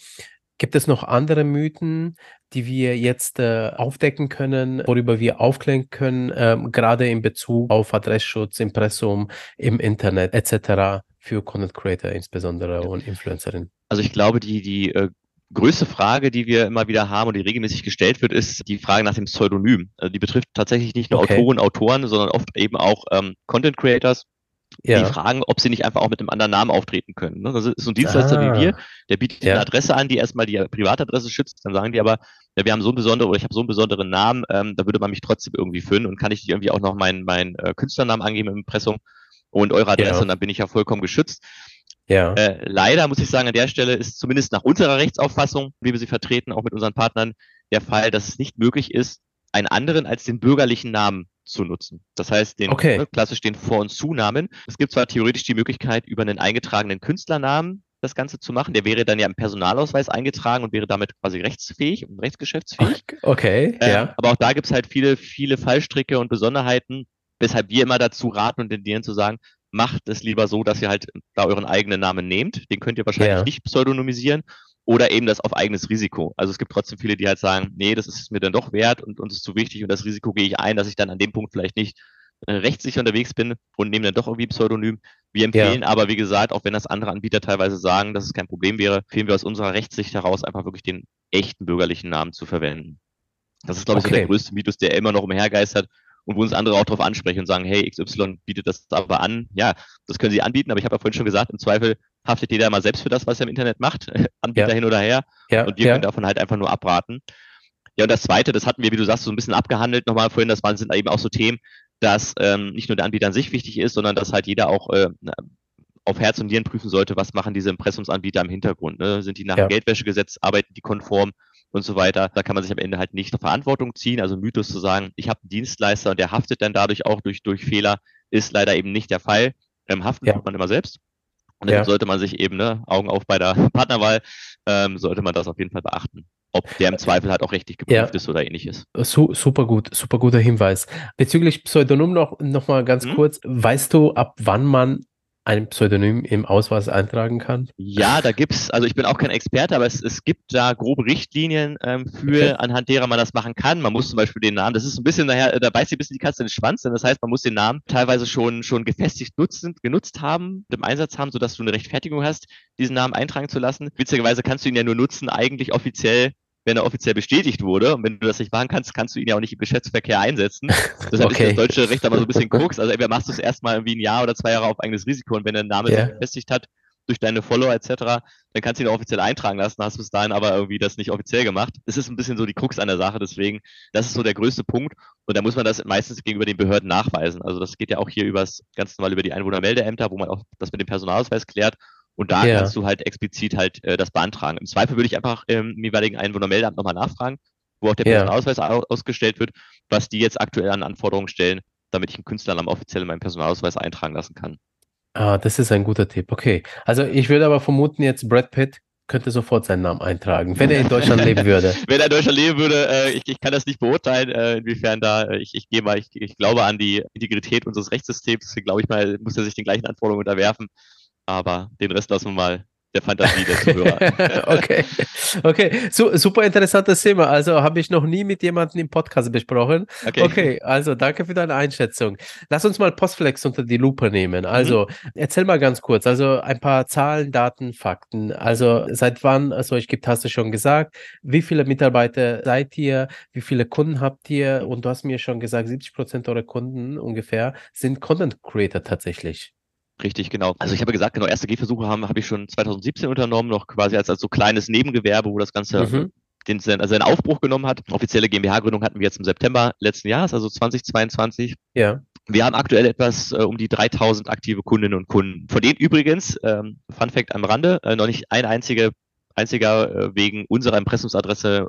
Gibt es noch andere Mythen, die wir jetzt äh, aufdecken können, worüber wir aufklären können, äh, gerade in Bezug auf Adressschutz, Impressum im Internet etc. für Content Creator insbesondere und Influencerinnen? Also ich glaube, die, die äh, größte Frage, die wir immer wieder haben und die regelmäßig gestellt wird, ist die Frage nach dem Pseudonym. Also die betrifft tatsächlich nicht nur okay. Autoren, Autoren, sondern oft eben auch ähm, Content Creators, ja. die fragen, ob sie nicht einfach auch mit einem anderen Namen auftreten können. Ne? Das ist so ein Dienstleister ah. wie wir, der bietet ja. eine Adresse an, die erstmal die Privatadresse schützt. Dann sagen die aber, ja, wir haben so einen besonderen oder ich habe so einen besonderen Namen, ähm, da würde man mich trotzdem irgendwie finden und kann ich irgendwie auch noch meinen, meinen äh, Künstlernamen angeben im Impressum und eure Adresse ja. und dann bin ich ja vollkommen geschützt. Ja. Äh, leider muss ich sagen, an der Stelle ist zumindest nach unserer Rechtsauffassung, wie wir sie vertreten, auch mit unseren Partnern, der Fall, dass es nicht möglich ist, einen anderen als den bürgerlichen Namen zu nutzen. Das heißt, den okay. ne, klassisch den Vor- und Zunamen. Es gibt zwar theoretisch die Möglichkeit, über einen eingetragenen Künstlernamen das Ganze zu machen. Der wäre dann ja im Personalausweis eingetragen und wäre damit quasi rechtsfähig und rechtsgeschäftsfähig. Okay, äh, ja. Aber auch da gibt es halt viele, viele Fallstricke und Besonderheiten, weshalb wir immer dazu raten und tendieren zu sagen, macht es lieber so, dass ihr halt da euren eigenen Namen nehmt. Den könnt ihr wahrscheinlich ja. nicht pseudonymisieren oder eben das auf eigenes Risiko. Also es gibt trotzdem viele, die halt sagen, nee, das ist mir dann doch wert und uns ist zu wichtig und das Risiko gehe ich ein, dass ich dann an dem Punkt vielleicht nicht rechtssicher unterwegs bin und nehme dann doch irgendwie Pseudonym. Wir empfehlen ja. aber, wie gesagt, auch wenn das andere Anbieter teilweise sagen, dass es kein Problem wäre, empfehlen wir aus unserer Rechtssicht heraus einfach wirklich den echten bürgerlichen Namen zu verwenden. Das ist, glaube ich, okay. so der größte Mythos, der immer noch umhergeistert und wo uns andere auch darauf ansprechen und sagen, hey, XY bietet das aber an. Ja, das können sie anbieten, aber ich habe ja vorhin schon gesagt, im Zweifel haftet jeder mal selbst für das, was er im Internet macht, Anbieter ja. hin oder her. Ja. Und wir ja. können davon halt einfach nur abraten. Ja, und das Zweite, das hatten wir, wie du sagst, so ein bisschen abgehandelt nochmal vorhin, das waren, sind eben auch so Themen, dass ähm, nicht nur der Anbieter an sich wichtig ist, sondern dass halt jeder auch äh, auf Herz und Nieren prüfen sollte, was machen diese Impressumsanbieter im Hintergrund. Ne? Sind die nach dem Geldwäschegesetz, arbeiten die konform? und so weiter. Da kann man sich am Ende halt nicht Verantwortung ziehen. Also Mythos zu sagen, ich habe einen Dienstleister und der haftet dann dadurch auch durch, durch Fehler, ist leider eben nicht der Fall. Ähm, haften ja. tut man immer selbst. Und dann ja. sollte man sich eben, ne, Augen auf bei der Partnerwahl, ähm, sollte man das auf jeden Fall beachten. Ob der im Zweifel halt auch richtig geprüft ja. ist oder ähnliches. Su super gut, super guter Hinweis. Bezüglich Pseudonym noch, noch mal ganz hm? kurz. Weißt du, ab wann man ein Pseudonym im Ausweis eintragen kann? Ja, da gibt's, also ich bin auch kein Experte, aber es, es gibt da grobe Richtlinien ähm, für, okay. anhand derer man das machen kann. Man muss zum Beispiel den Namen, das ist ein bisschen daher, da beißt sich ein bisschen die Katze in den Schwanz, denn das heißt, man muss den Namen teilweise schon, schon gefestigt nutzen, genutzt haben, im Einsatz haben, sodass du eine Rechtfertigung hast, diesen Namen eintragen zu lassen. Witzigerweise kannst du ihn ja nur nutzen, eigentlich offiziell wenn er offiziell bestätigt wurde. Und wenn du das nicht machen kannst, kannst du ihn ja auch nicht im Geschäftsverkehr einsetzen. Deshalb okay. ist das deutsche Recht aber so ein bisschen Krux. Also entweder machst du es erstmal irgendwie ein Jahr oder zwei Jahre auf eigenes Risiko und wenn der Name yeah. sich befestigt hat durch deine Follower etc., dann kannst du ihn auch offiziell eintragen lassen, hast du bis dahin aber irgendwie das nicht offiziell gemacht. Das ist ein bisschen so die Krux an der Sache, deswegen, das ist so der größte Punkt und da muss man das meistens gegenüber den Behörden nachweisen. Also das geht ja auch hier übers, ganz normal über die Einwohnermeldeämter, wo man auch das mit dem Personalausweis klärt und da ja. kannst du halt explizit halt äh, das beantragen. Im Zweifel würde ich einfach ähm, im jeweiligen Einwohnermeldeamt nochmal nachfragen, wo auch der Personalausweis ja. ausgestellt wird, was die jetzt aktuell an Anforderungen stellen, damit ich einen Künstlernamen offiziell in meinen Personalausweis eintragen lassen kann. Ah, das ist ein guter Tipp. Okay. Also ich würde aber vermuten, jetzt Brad Pitt könnte sofort seinen Namen eintragen, wenn er in Deutschland leben würde. Wenn er in Deutschland leben würde, äh, ich, ich kann das nicht beurteilen, äh, inwiefern da, äh, ich, ich gehe mal, ich, ich glaube an die Integrität unseres Rechtssystems, glaube ich mal, muss er sich den gleichen Anforderungen unterwerfen. Aber den Rest lassen wir mal der Fantasie der Zuhörer. okay, okay, so, super interessantes Thema. Also habe ich noch nie mit jemandem im Podcast besprochen. Okay. okay, also danke für deine Einschätzung. Lass uns mal Postflex unter die Lupe nehmen. Also mhm. erzähl mal ganz kurz, also ein paar Zahlen, Daten, Fakten. Also seit wann es euch gibt, hast du schon gesagt. Wie viele Mitarbeiter seid ihr? Wie viele Kunden habt ihr? Und du hast mir schon gesagt, 70 Prozent eurer Kunden ungefähr sind Content Creator tatsächlich. Richtig, genau. Also ich habe gesagt, genau, erste Gehversuche haben habe ich schon 2017 unternommen, noch quasi als, als so kleines Nebengewerbe, wo das Ganze mhm. den, also seinen Aufbruch genommen hat. Offizielle GmbH-Gründung hatten wir jetzt im September letzten Jahres, also 2022. Ja. Wir haben aktuell etwas äh, um die 3000 aktive Kundinnen und Kunden. Von denen übrigens, ähm, Fun Fact am Rande, äh, noch nicht ein einziger einziger äh, wegen unserer Impressumsadresse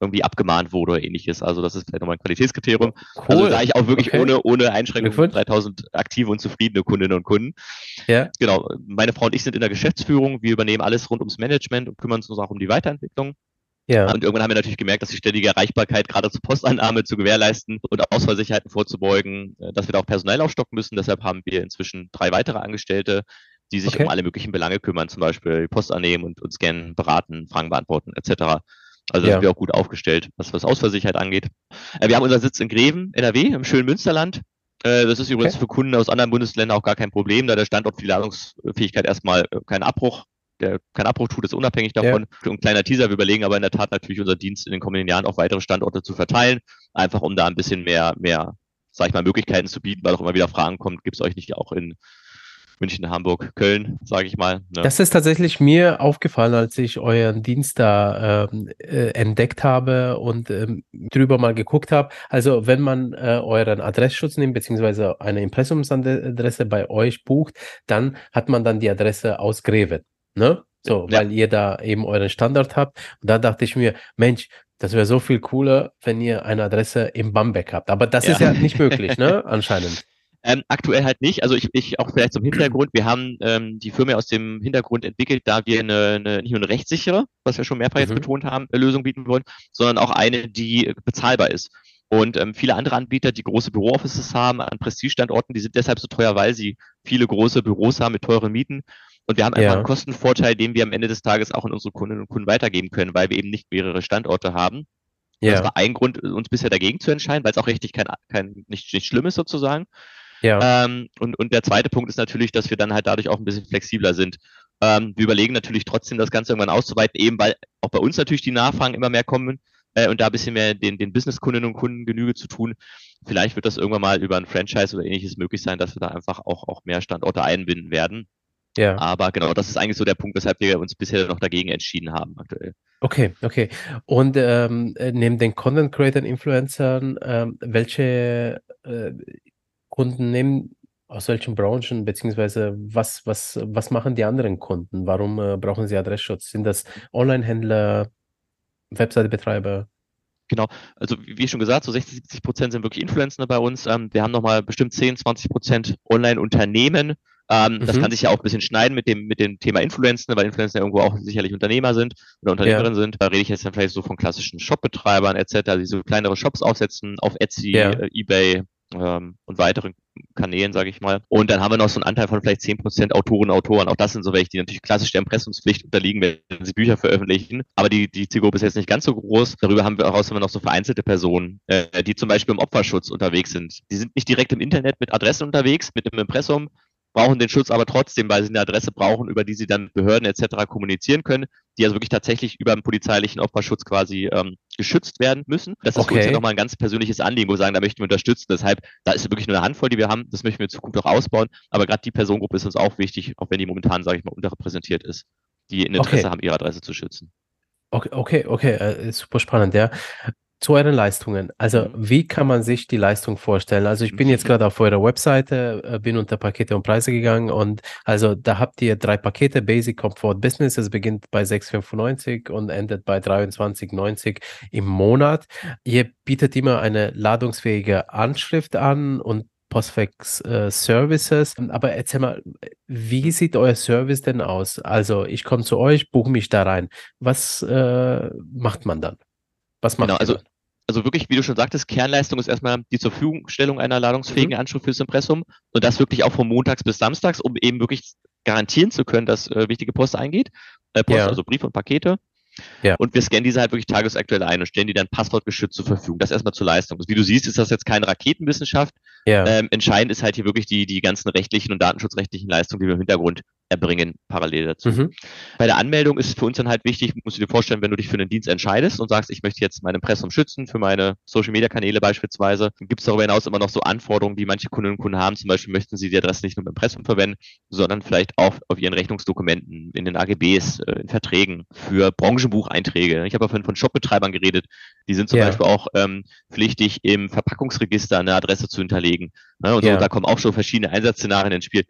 irgendwie abgemahnt wurde oder ähnliches. Also das ist vielleicht nochmal ein Qualitätskriterium. Also cool. Also da ich auch wirklich okay. ohne, ohne Einschränkung 3000 aktive und zufriedene Kundinnen und Kunden. Ja. Genau. Meine Frau und ich sind in der Geschäftsführung. Wir übernehmen alles rund ums Management und kümmern uns auch um die Weiterentwicklung. Ja. Und irgendwann haben wir natürlich gemerkt, dass die ständige Erreichbarkeit gerade zur Postannahme zu gewährleisten und Ausfallsicherheiten vorzubeugen, äh, dass wir da auch Personal aufstocken müssen. Deshalb haben wir inzwischen drei weitere Angestellte, die sich okay. um alle möglichen Belange kümmern, zum Beispiel Post annehmen und, und scannen, beraten, Fragen beantworten etc. Also ja. sind wir auch gut aufgestellt, was, was Ausfallsicherheit angeht. Äh, wir haben unseren Sitz in Greven, NRW, im schönen Münsterland. Äh, das ist übrigens okay. für Kunden aus anderen Bundesländern auch gar kein Problem, da der Standort für die Ladungsfähigkeit erstmal äh, keinen Abbruch, der keinen Abbruch tut, ist unabhängig davon. Ja. Ein kleiner Teaser, wir überlegen aber in der Tat natürlich unser Dienst in den kommenden Jahren auf weitere Standorte zu verteilen, einfach um da ein bisschen mehr, mehr, sag ich mal, Möglichkeiten zu bieten, weil auch immer wieder Fragen kommen, gibt es euch nicht auch in München, Hamburg, Köln, sage ich mal. Ne? Das ist tatsächlich mir aufgefallen, als ich euren Dienst da ähm, äh, entdeckt habe und ähm, drüber mal geguckt habe. Also wenn man äh, euren Adressschutz nimmt, beziehungsweise eine Impressumsadresse bei euch bucht, dann hat man dann die Adresse aus Greven. Ne? So, ja. weil ihr da eben euren Standard habt. Und da dachte ich mir, Mensch, das wäre so viel cooler, wenn ihr eine Adresse im Bamberg habt. Aber das ja. ist ja nicht möglich, ne? Anscheinend. Ähm, aktuell halt nicht. Also ich, ich auch vielleicht zum Hintergrund. Wir haben ähm, die Firma aus dem Hintergrund entwickelt, da wir eine, eine nicht nur eine rechtssichere, was wir schon mehrfach mhm. jetzt betont haben, eine Lösung bieten wollen, sondern auch eine, die bezahlbar ist. Und ähm, viele andere Anbieter, die große Bürooffices haben an Prestigestandorten, die sind deshalb so teuer, weil sie viele große Büros haben mit teuren Mieten. Und wir haben einfach ja. einen Kostenvorteil, den wir am Ende des Tages auch an unsere Kundinnen und Kunden weitergeben können, weil wir eben nicht mehrere Standorte haben. Ja. Das war ein Grund, uns bisher dagegen zu entscheiden, weil es auch rechtlich kein, kein nicht, nicht schlimm ist sozusagen. Ja. Ähm, und, und der zweite Punkt ist natürlich, dass wir dann halt dadurch auch ein bisschen flexibler sind. Ähm, wir überlegen natürlich trotzdem, das Ganze irgendwann auszuweiten, eben weil auch bei uns natürlich die Nachfragen immer mehr kommen äh, und da ein bisschen mehr den, den Business-Kundinnen und Kunden Genüge zu tun. Vielleicht wird das irgendwann mal über ein Franchise oder ähnliches möglich sein, dass wir da einfach auch, auch mehr Standorte einbinden werden. Ja. Aber genau, das ist eigentlich so der Punkt, weshalb wir uns bisher noch dagegen entschieden haben aktuell. Okay, okay. Und ähm, neben den Content Creator Influencern, ähm, welche äh, Kunden nehmen, aus welchen Branchen, beziehungsweise was, was, was machen die anderen Kunden? Warum äh, brauchen sie Adressschutz? Sind das Online-Händler, Webseitebetreiber? Genau, also wie schon gesagt, so 60, 70 Prozent sind wirklich Influencer bei uns. Ähm, wir haben nochmal bestimmt 10, 20 Prozent Online-Unternehmen. Ähm, mhm. Das kann sich ja auch ein bisschen schneiden mit dem, mit dem Thema Influencer, weil Influencer irgendwo auch sicherlich Unternehmer sind oder Unternehmerinnen ja. sind. Da rede ich jetzt dann vielleicht so von klassischen Shopbetreibern etc., die so kleinere Shops aufsetzen auf Etsy, ja. äh, Ebay, ähm, und weiteren Kanälen, sage ich mal. Und dann haben wir noch so einen Anteil von vielleicht zehn Prozent Autoren, Autoren. Auch das sind so welche, die natürlich klassisch der Impressumspflicht unterliegen, wenn sie Bücher veröffentlichen. Aber die, die Zielgruppe ist jetzt nicht ganz so groß. Darüber haben wir auch haben wir noch so vereinzelte Personen, äh, die zum Beispiel im Opferschutz unterwegs sind. Die sind nicht direkt im Internet mit Adressen unterwegs, mit dem Impressum, brauchen den Schutz aber trotzdem, weil sie eine Adresse brauchen, über die sie dann Behörden etc. kommunizieren können, die also wirklich tatsächlich über den polizeilichen Opferschutz quasi ähm, geschützt werden müssen. Das ist okay. uns ja nochmal ein ganz persönliches Anliegen, wo wir sagen, da möchten wir unterstützen. Deshalb, da ist wirklich nur eine Handvoll, die wir haben. Das möchten wir in Zukunft auch ausbauen. Aber gerade die Personengruppe ist uns auch wichtig, auch wenn die momentan, sage ich mal, unterrepräsentiert ist, die ein Interesse okay. haben, ihre Adresse zu schützen. Okay, okay, okay, äh, super spannend, ja zu euren Leistungen. Also, mhm. wie kann man sich die Leistung vorstellen? Also, ich bin jetzt mhm. gerade auf eurer Webseite, äh, bin unter Pakete und Preise gegangen und also da habt ihr drei Pakete, Basic, Comfort, Business. Es beginnt bei 6,95 und endet bei 23,90 im Monat. Ihr bietet immer eine ladungsfähige Anschrift an und Postfix äh, Services. Aber erzähl mal, wie sieht euer Service denn aus? Also, ich komme zu euch, buche mich da rein. Was äh, macht man dann? Was macht genau, also also wirklich, wie du schon sagtest, Kernleistung ist erstmal die zur Verfügungstellung einer ladungsfähigen mhm. Anschrift fürs Impressum und das wirklich auch von montags bis samstags, um eben wirklich garantieren zu können, dass äh, wichtige Post eingeht. Äh, Post, ja. also Briefe und Pakete. Ja. Und wir scannen diese halt wirklich tagesaktuell ein und stellen die dann passwortgeschützt zur Verfügung. Das erstmal zur Leistung. Wie du siehst, ist das jetzt keine Raketenwissenschaft. Ja. Ähm, entscheidend ist halt hier wirklich die, die ganzen rechtlichen und datenschutzrechtlichen Leistungen, die wir im Hintergrund erbringen, parallel dazu. Mhm. Bei der Anmeldung ist es für uns dann halt wichtig, musst du dir vorstellen, wenn du dich für einen Dienst entscheidest und sagst, ich möchte jetzt mein Impressum schützen für meine Social Media Kanäle beispielsweise, gibt es darüber hinaus immer noch so Anforderungen, die manche Kundinnen und Kunden haben. Zum Beispiel möchten sie die Adresse nicht nur im Impressum verwenden, sondern vielleicht auch auf ihren Rechnungsdokumenten, in den AGBs, äh, in Verträgen, für Branchenbucheinträge. Ich habe ja vorhin von Shopbetreibern geredet, die sind zum ja. Beispiel auch ähm, pflichtig, im Verpackungsregister eine Adresse zu hinterlegen. Ne? Und ja. so, da kommen auch schon verschiedene Einsatzszenarien ins Spiel.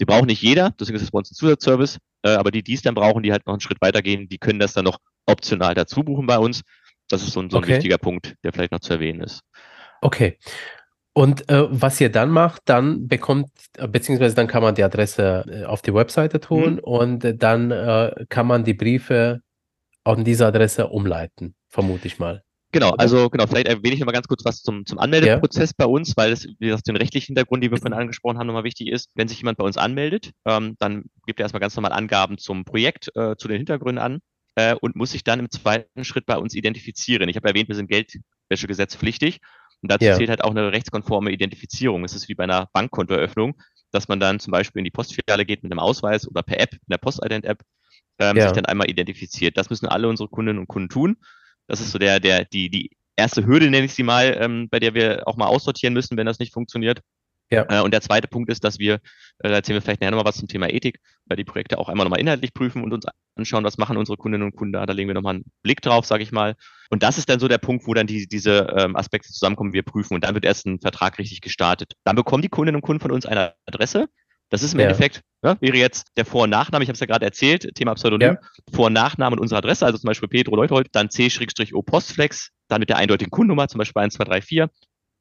Die brauchen nicht jeder, deswegen ist es bei uns ein Zusatzservice, äh, aber die, die es dann brauchen, die halt noch einen Schritt weitergehen, die können das dann noch optional dazu buchen bei uns. Das ist so ein, so ein okay. wichtiger Punkt, der vielleicht noch zu erwähnen ist. Okay. Und äh, was ihr dann macht, dann bekommt, beziehungsweise dann kann man die Adresse äh, auf die Webseite tun mhm. und äh, dann äh, kann man die Briefe an diese Adresse umleiten, vermute ich mal. Genau, also genau, vielleicht erwähne ich nochmal ganz kurz was zum, zum Anmeldeprozess ja. bei uns, weil es, wie gesagt, den rechtlichen Hintergrund, den wir vorhin angesprochen haben, nochmal wichtig ist. Wenn sich jemand bei uns anmeldet, ähm, dann gibt er erstmal ganz normal Angaben zum Projekt, äh, zu den Hintergründen an äh, und muss sich dann im zweiten Schritt bei uns identifizieren. Ich habe erwähnt, wir sind Geldwäschegesetz pflichtig und dazu ja. zählt halt auch eine rechtskonforme Identifizierung. Es ist wie bei einer Bankkontoeröffnung, dass man dann zum Beispiel in die Postfiliale geht mit einem Ausweis oder per App, in der Postident-App, ähm, ja. sich dann einmal identifiziert. Das müssen alle unsere Kundinnen und Kunden tun. Das ist so der, der, die, die erste Hürde, nenne ich sie mal, ähm, bei der wir auch mal aussortieren müssen, wenn das nicht funktioniert. Ja. Äh, und der zweite Punkt ist, dass wir, äh, da erzählen wir vielleicht nachher nochmal was zum Thema Ethik, weil die Projekte auch einmal nochmal inhaltlich prüfen und uns anschauen, was machen unsere Kundinnen und Kunden da. Da legen wir nochmal einen Blick drauf, sage ich mal. Und das ist dann so der Punkt, wo dann die, diese ähm, Aspekte zusammenkommen, wir prüfen und dann wird erst ein Vertrag richtig gestartet. Dann bekommen die Kundinnen und Kunden von uns eine Adresse, das ist im ja. Endeffekt, ja, wäre jetzt der Vor- und Nachname, ich habe es ja gerade erzählt, Thema Pseudonym, ja. Vor- und Nachname und unsere Adresse, also zum Beispiel Pedro Leuthold, dann C-O Postflex, dann mit der eindeutigen Kundennummer, zum Beispiel 1234,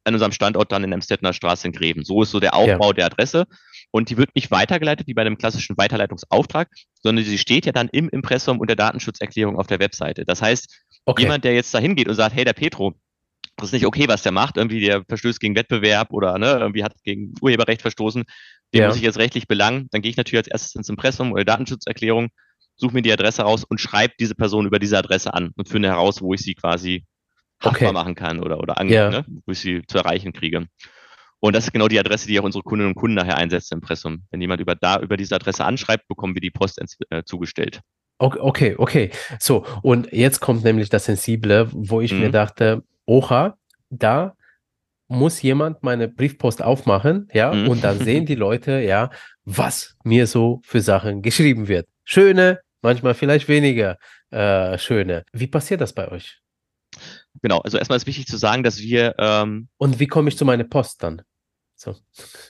an unserem Standort dann in Emstettener Straße in Gräben. So ist so der Aufbau ja. der Adresse. Und die wird nicht weitergeleitet wie bei einem klassischen Weiterleitungsauftrag, sondern sie steht ja dann im Impressum und der Datenschutzerklärung auf der Webseite. Das heißt, okay. jemand, der jetzt da hingeht und sagt, hey, der Petro, das ist nicht okay, was der macht, irgendwie der verstößt gegen Wettbewerb oder ne, irgendwie hat gegen Urheberrecht verstoßen, den ja. muss ich jetzt rechtlich belangen, dann gehe ich natürlich als erstes ins Impressum oder Datenschutzerklärung, suche mir die Adresse raus und schreibe diese Person über diese Adresse an und finde heraus, wo ich sie quasi haftbar okay. machen kann oder, oder ange, ja. ne, wo ich sie zu erreichen kriege. Und das ist genau die Adresse, die auch unsere Kundinnen und Kunden nachher einsetzt im Impressum. Wenn jemand über da über diese Adresse anschreibt, bekommen wir die Post ins, äh, zugestellt. Okay, okay. So, und jetzt kommt nämlich das Sensible, wo ich mhm. mir dachte, oha, da muss jemand meine Briefpost aufmachen, ja, mhm. und dann sehen die Leute, ja, was mir so für Sachen geschrieben wird. Schöne, manchmal vielleicht weniger äh, schöne. Wie passiert das bei euch? Genau, also erstmal ist wichtig zu sagen, dass wir. Ähm, und wie komme ich zu meiner Post dann? So.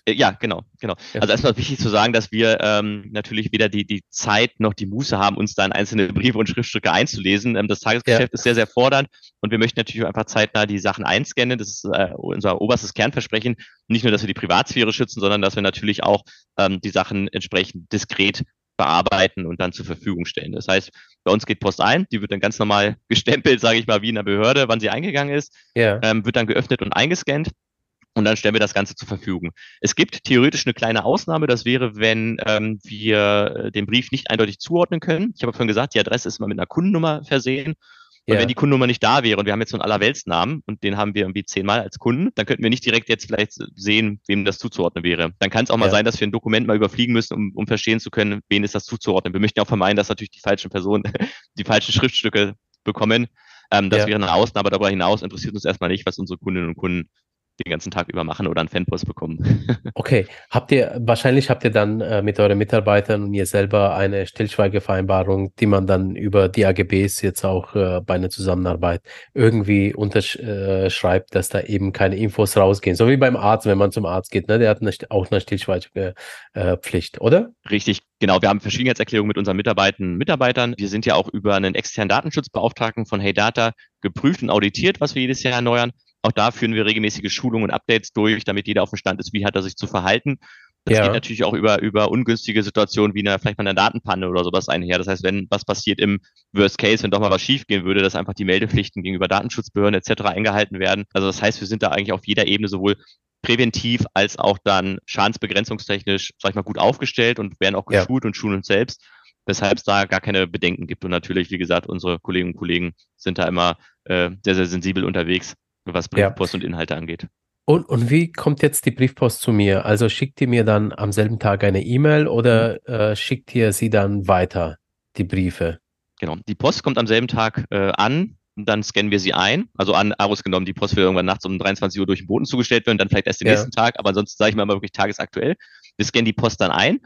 Äh, ja, genau, genau. Ja. Also erstmal wichtig zu sagen, dass wir ähm, natürlich weder die, die Zeit noch die Muße haben, uns da in einzelne Briefe und Schriftstücke einzulesen. Ähm, das Tagesgeschäft ja. ist sehr, sehr fordernd und wir möchten natürlich auch einfach zeitnah die Sachen einscannen. Das ist äh, unser oberstes Kernversprechen. Nicht nur, dass wir die Privatsphäre schützen, sondern dass wir natürlich auch ähm, die Sachen entsprechend diskret bearbeiten und dann zur Verfügung stellen. Das heißt, bei uns geht Post ein, die wird dann ganz normal gestempelt, sage ich mal, wie in der Behörde, wann sie eingegangen ist, ja. ähm, wird dann geöffnet und eingescannt und dann stellen wir das Ganze zur Verfügung. Es gibt theoretisch eine kleine Ausnahme, das wäre, wenn ähm, wir äh, den Brief nicht eindeutig zuordnen können. Ich habe vorhin gesagt, die Adresse ist immer mit einer Kundennummer versehen. Und ja. wenn die Kundennummer nicht da wäre und wir haben jetzt so einen Allerweltsnamen und den haben wir irgendwie zehnmal als Kunden, dann könnten wir nicht direkt jetzt vielleicht sehen, wem das zuzuordnen wäre. Dann kann es auch mal ja. sein, dass wir ein Dokument mal überfliegen müssen, um, um verstehen zu können, wen ist das zuzuordnen. Wir möchten auch vermeiden, dass natürlich die falschen Personen die falschen Schriftstücke bekommen. Ähm, das ja. wäre eine Ausnahme. Darüber hinaus interessiert uns erstmal nicht, was unsere Kundinnen und Kunden den ganzen Tag über machen oder einen Fanpost bekommen. okay, habt ihr, wahrscheinlich habt ihr dann äh, mit euren Mitarbeitern und ihr selber eine Stillschweigevereinbarung, die man dann über die AGBs jetzt auch äh, bei einer Zusammenarbeit irgendwie unterschreibt, dass da eben keine Infos rausgehen. So wie beim Arzt, wenn man zum Arzt geht, ne? der hat eine, auch eine Stillschweigepflicht, äh, oder? Richtig, genau. Wir haben Verschwiegenheitserklärungen mit unseren Mitarbeitern Mitarbeitern. Wir sind ja auch über einen externen Datenschutzbeauftragten von Hey Data geprüft und auditiert, was wir jedes Jahr erneuern. Auch da führen wir regelmäßige Schulungen und Updates durch, damit jeder auf dem Stand ist, wie hat er sich zu verhalten. Das ja. geht natürlich auch über, über ungünstige Situationen wie eine, vielleicht mal eine Datenpanne oder sowas einher. Das heißt, wenn was passiert im Worst Case, wenn doch mal was schief gehen würde, dass einfach die Meldepflichten gegenüber Datenschutzbehörden etc. eingehalten werden. Also das heißt, wir sind da eigentlich auf jeder Ebene sowohl präventiv als auch dann schadensbegrenzungstechnisch, sag ich mal, gut aufgestellt und werden auch geschult ja. und schulen uns selbst, weshalb es da gar keine Bedenken gibt. Und natürlich, wie gesagt, unsere Kolleginnen und Kollegen sind da immer äh, sehr, sehr sensibel unterwegs, was Briefpost ja. und Inhalte angeht. Und, und wie kommt jetzt die Briefpost zu mir? Also schickt ihr mir dann am selben Tag eine E-Mail oder mhm. äh, schickt ihr sie dann weiter, die Briefe? Genau, die Post kommt am selben Tag äh, an, dann scannen wir sie ein. Also an Arus genommen, die Post wird irgendwann nachts um 23 Uhr durch den Boden zugestellt werden, dann vielleicht erst den ja. nächsten Tag, aber ansonsten sage ich mal wirklich tagesaktuell. Wir scannen die Post dann ein,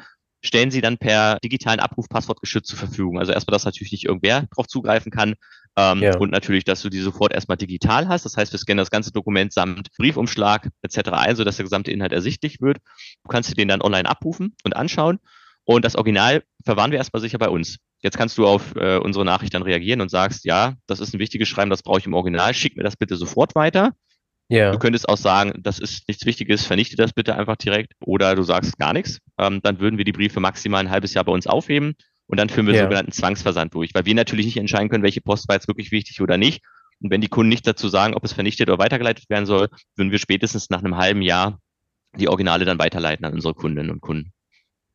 stellen sie dann per digitalen Abruf passwortgeschützt zur Verfügung. Also erstmal, dass natürlich nicht irgendwer drauf zugreifen kann. Ähm, ja. Und natürlich, dass du die sofort erstmal digital hast. Das heißt, wir scannen das ganze Dokument samt Briefumschlag etc. ein, sodass der gesamte Inhalt ersichtlich wird. Du kannst dir den dann online abrufen und anschauen. Und das Original verwahren wir erstmal sicher bei uns. Jetzt kannst du auf äh, unsere Nachricht dann reagieren und sagst, ja, das ist ein wichtiges Schreiben, das brauche ich im Original, schick mir das bitte sofort weiter. Ja. Du könntest auch sagen, das ist nichts Wichtiges, vernichte das bitte einfach direkt. Oder du sagst gar nichts. Ähm, dann würden wir die Briefe maximal ein halbes Jahr bei uns aufheben und dann führen wir ja. sogenannten Zwangsversand durch, weil wir natürlich nicht entscheiden können, welche Post war jetzt wirklich wichtig oder nicht. Und wenn die Kunden nicht dazu sagen, ob es vernichtet oder weitergeleitet werden soll, würden wir spätestens nach einem halben Jahr die Originale dann weiterleiten an unsere Kundinnen und Kunden.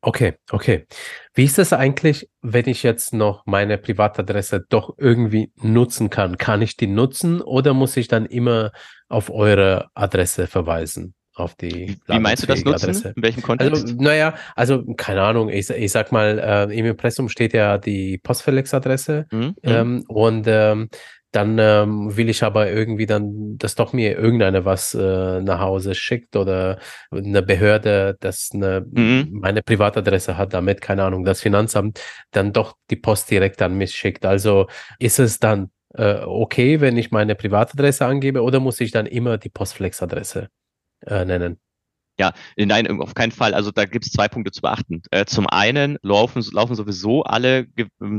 Okay, okay. Wie ist das eigentlich, wenn ich jetzt noch meine Privatadresse doch irgendwie nutzen kann? Kann ich die nutzen oder muss ich dann immer auf eure Adresse verweisen? Auf die Wie meinst du das nutzen? Adresse? In welchem Kontext? Also, naja, also keine Ahnung, ich, ich sag mal, äh, im Impressum steht ja die Postfelix-Adresse mhm. ähm, und ähm, dann ähm, will ich aber irgendwie dann, dass doch mir irgendeiner was äh, nach Hause schickt oder eine Behörde, das eine, mhm. meine Privatadresse hat, damit, keine Ahnung, das Finanzamt dann doch die Post direkt an mich schickt. Also ist es dann äh, okay, wenn ich meine Privatadresse angebe oder muss ich dann immer die Postflex-Adresse äh, nennen? Ja, nein, auf keinen Fall. Also da gibt es zwei Punkte zu beachten. Äh, zum einen laufen, laufen sowieso alle,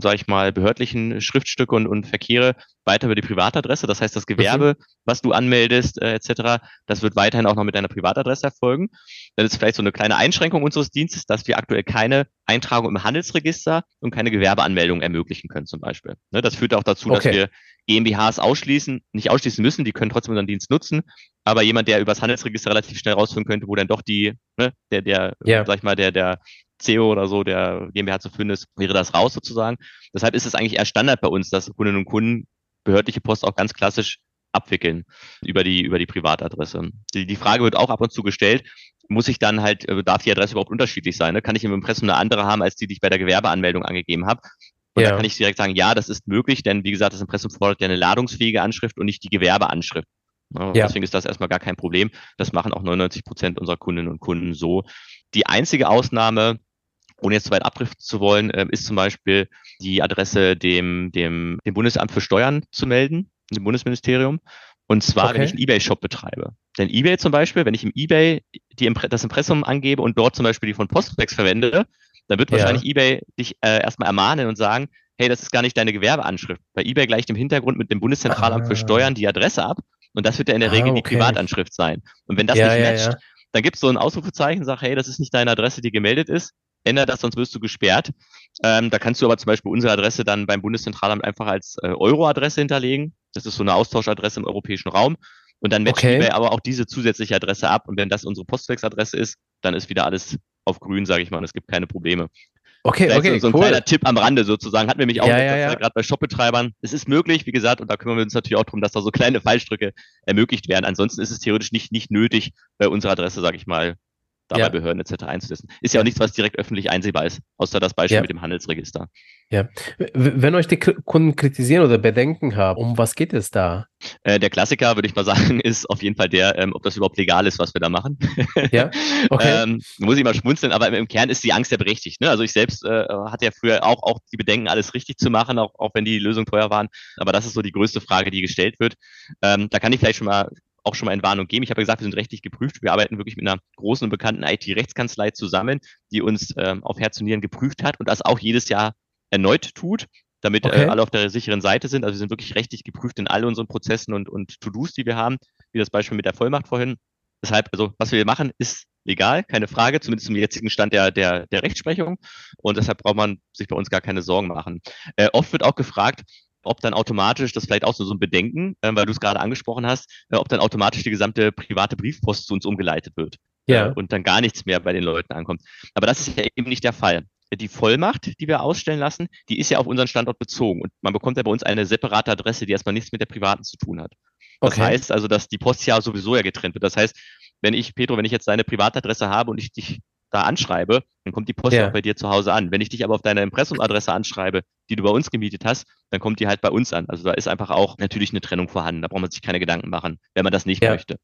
sag ich mal, behördlichen Schriftstücke und, und Verkehre weiter über die Privatadresse. Das heißt, das Gewerbe, mhm. was du anmeldest, äh, etc., das wird weiterhin auch noch mit deiner Privatadresse erfolgen. Dann ist vielleicht so eine kleine Einschränkung unseres Dienstes, dass wir aktuell keine Eintragung im Handelsregister und keine Gewerbeanmeldung ermöglichen können, zum Beispiel. Ne, das führt auch dazu, okay. dass wir GmbHs ausschließen, nicht ausschließen müssen, die können trotzdem unseren Dienst nutzen, aber jemand, der übers Handelsregister relativ schnell rausfinden könnte, wo dann doch die, ne, der, der, ja. sag ich mal, der, der CEO oder so, der GmbH zu finden ist, wäre das raus sozusagen. Deshalb ist es eigentlich eher Standard bei uns, dass Kundinnen und Kunden behördliche Post auch ganz klassisch abwickeln über die, über die Privatadresse. Die, die Frage wird auch ab und zu gestellt, muss ich dann halt, äh, darf die Adresse überhaupt unterschiedlich sein? Ne? Kann ich im Impressum eine andere haben, als die, die ich bei der Gewerbeanmeldung angegeben habe? Und ja. da kann ich direkt sagen, ja, das ist möglich, denn wie gesagt, das Impressum fordert ja eine ladungsfähige Anschrift und nicht die Gewerbeanschrift. Ja. Deswegen ist das erstmal gar kein Problem. Das machen auch 99 Prozent unserer Kundinnen und Kunden so. Die einzige Ausnahme, ohne jetzt zu weit abdriften zu wollen, äh, ist zum Beispiel die Adresse dem, dem, dem Bundesamt für Steuern zu melden, dem Bundesministerium. Und zwar, okay. wenn ich einen Ebay-Shop betreibe. Denn Ebay zum Beispiel, wenn ich im Ebay die, das Impressum angebe und dort zum Beispiel die von Postflex verwende, dann wird wahrscheinlich eBay dich äh, erstmal ermahnen und sagen, hey, das ist gar nicht deine Gewerbeanschrift. Bei eBay gleicht im Hintergrund mit dem Bundeszentralamt ah. für Steuern die Adresse ab und das wird ja in der ah, Regel okay. die Privatanschrift sein. Und wenn das ja, nicht ja, matcht, ja. dann gibt es so ein Ausrufezeichen, sag, hey, das ist nicht deine Adresse, die gemeldet ist, ändere das, sonst wirst du gesperrt. Ähm, da kannst du aber zum Beispiel unsere Adresse dann beim Bundeszentralamt einfach als äh, Euro-Adresse hinterlegen. Das ist so eine Austauschadresse im europäischen Raum. Und dann matcht okay. eBay aber auch diese zusätzliche Adresse ab. Und wenn das unsere Postflex-Adresse ist, dann ist wieder alles auf grün, sage ich mal, und es gibt keine Probleme. Okay, Vielleicht okay, so, so ein cool. kleiner Tipp am Rande sozusagen. Hatten wir mich auch ja, ja, ja. gerade bei Shopbetreibern. Es ist möglich, wie gesagt, und da kümmern wir uns natürlich auch darum, dass da so kleine Fallstricke ermöglicht werden. Ansonsten ist es theoretisch nicht, nicht nötig, bei unserer Adresse, sage ich mal, da ja. Behörden etc. einzusetzen. Ist ja auch nichts, was direkt öffentlich einsehbar ist, außer das Beispiel ja. mit dem Handelsregister. Ja. Wenn euch die Kunden kritisieren oder Bedenken haben, um was geht es da? Äh, der Klassiker, würde ich mal sagen, ist auf jeden Fall der, ähm, ob das überhaupt legal ist, was wir da machen. Ja, okay. ähm, muss ich mal schmunzeln, aber im Kern ist die Angst ja berechtigt. Ne? Also ich selbst äh, hatte ja früher auch, auch die Bedenken, alles richtig zu machen, auch, auch wenn die Lösungen teuer waren. Aber das ist so die größte Frage, die gestellt wird. Ähm, da kann ich vielleicht schon mal auch schon mal in Warnung geben. Ich habe ja gesagt, wir sind rechtlich geprüft. Wir arbeiten wirklich mit einer großen und bekannten IT-Rechtskanzlei zusammen, die uns ähm, auf Herz und Nieren geprüft hat und das auch jedes Jahr erneut tut, damit äh, okay. äh, alle auf der sicheren Seite sind. Also wir sind wirklich rechtlich geprüft in all unseren Prozessen und, und To-Dos, die wir haben, wie das Beispiel mit der Vollmacht vorhin. Deshalb, also was wir machen, ist legal, keine Frage, zumindest zum jetzigen Stand der, der, der Rechtsprechung. Und deshalb braucht man sich bei uns gar keine Sorgen machen. Äh, oft wird auch gefragt, ob dann automatisch, das vielleicht auch so, so ein Bedenken, äh, weil du es gerade angesprochen hast, äh, ob dann automatisch die gesamte private Briefpost zu uns umgeleitet wird. Ja. Äh, und dann gar nichts mehr bei den Leuten ankommt. Aber das ist ja eben nicht der Fall. Die Vollmacht, die wir ausstellen lassen, die ist ja auf unseren Standort bezogen. Und man bekommt ja bei uns eine separate Adresse, die erstmal nichts mit der privaten zu tun hat. Das okay. heißt also, dass die Post ja sowieso ja getrennt wird. Das heißt, wenn ich, Pedro, wenn ich jetzt deine Privatadresse habe und ich dich da anschreibe, dann kommt die Post ja. auch bei dir zu Hause an. Wenn ich dich aber auf deiner Impressumsadresse anschreibe, die du bei uns gemietet hast, dann kommt die halt bei uns an. Also da ist einfach auch natürlich eine Trennung vorhanden. Da braucht man sich keine Gedanken machen, wenn man das nicht ja. möchte.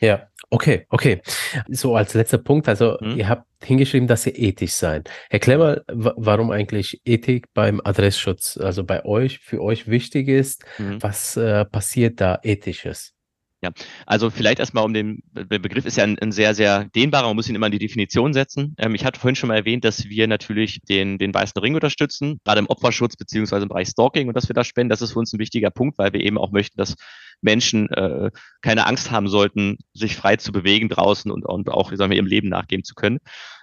Ja, okay, okay. So als letzter Punkt, also hm. ihr habt hingeschrieben, dass ihr ethisch seid. Erklär mal, warum eigentlich Ethik beim Adressschutz, also bei euch, für euch wichtig ist. Hm. Was äh, passiert da ethisches? Ja, also vielleicht erstmal um den, der Begriff ist ja ein, ein, sehr, sehr dehnbarer, man muss ihn immer in die Definition setzen. Ähm, ich hatte vorhin schon mal erwähnt, dass wir natürlich den, den weißen Ring unterstützen, gerade im Opferschutz beziehungsweise im Bereich Stalking und dass wir da spenden, das ist für uns ein wichtiger Punkt, weil wir eben auch möchten, dass Menschen äh, keine Angst haben sollten, sich frei zu bewegen draußen und, und auch, sagen wir, ihrem Leben nachgeben zu können.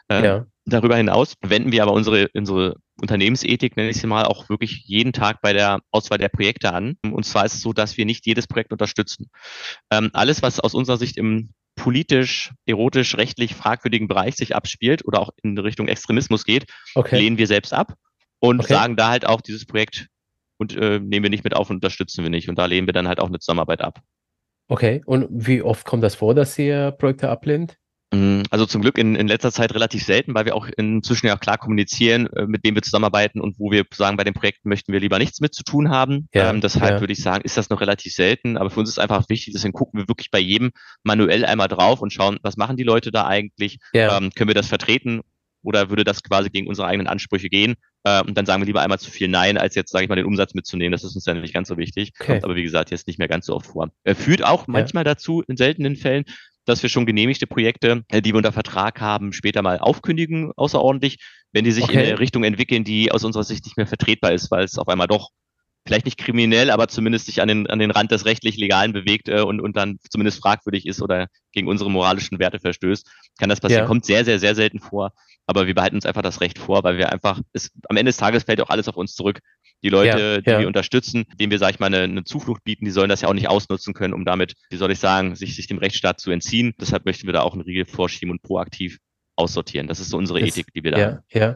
Äh, ja. Darüber hinaus wenden wir aber unsere, unsere Unternehmensethik, nenne ich sie mal, auch wirklich jeden Tag bei der Auswahl der Projekte an. Und zwar ist es so, dass wir nicht jedes Projekt unterstützen. Ähm, alles, was aus unserer Sicht im politisch, erotisch, rechtlich fragwürdigen Bereich sich abspielt oder auch in Richtung Extremismus geht, okay. lehnen wir selbst ab und okay. sagen da halt auch, dieses Projekt und äh, nehmen wir nicht mit auf und unterstützen wir nicht. Und da lehnen wir dann halt auch eine Zusammenarbeit ab. Okay, und wie oft kommt das vor, dass ihr Projekte ablehnt? Mm, also zum Glück in, in letzter Zeit relativ selten, weil wir auch inzwischen ja klar kommunizieren, äh, mit wem wir zusammenarbeiten und wo wir sagen, bei den Projekten möchten wir lieber nichts mit zu tun haben. Ja, ähm, deshalb ja. würde ich sagen, ist das noch relativ selten. Aber für uns ist einfach wichtig, deswegen gucken wir wirklich bei jedem manuell einmal drauf und schauen, was machen die Leute da eigentlich? Ja. Ähm, können wir das vertreten oder würde das quasi gegen unsere eigenen Ansprüche gehen? Äh, und dann sagen wir lieber einmal zu viel Nein, als jetzt, sage ich mal, den Umsatz mitzunehmen. Das ist uns dann nicht ganz so wichtig. Okay. Kommt aber wie gesagt jetzt nicht mehr ganz so oft vor. Er führt auch manchmal dazu, in seltenen Fällen, dass wir schon genehmigte Projekte, äh, die wir unter Vertrag haben, später mal aufkündigen, außerordentlich, wenn die sich okay. in eine Richtung entwickeln, die aus unserer Sicht nicht mehr vertretbar ist, weil es auf einmal doch vielleicht nicht kriminell, aber zumindest sich an den, an den Rand des rechtlich Legalen bewegt äh, und, und dann zumindest fragwürdig ist oder gegen unsere moralischen Werte verstößt, kann das passieren. Ja. Kommt sehr, sehr, sehr selten vor. Aber wir behalten uns einfach das Recht vor, weil wir einfach, es, am Ende des Tages fällt auch alles auf uns zurück. Die Leute, ja, die ja. wir unterstützen, denen wir, sag ich mal, eine, eine, Zuflucht bieten, die sollen das ja auch nicht ausnutzen können, um damit, wie soll ich sagen, sich, sich dem Rechtsstaat zu entziehen. Deshalb möchten wir da auch einen Riegel vorschieben und proaktiv aussortieren. Das ist so unsere Ethik, die wir da ja, haben. Ja,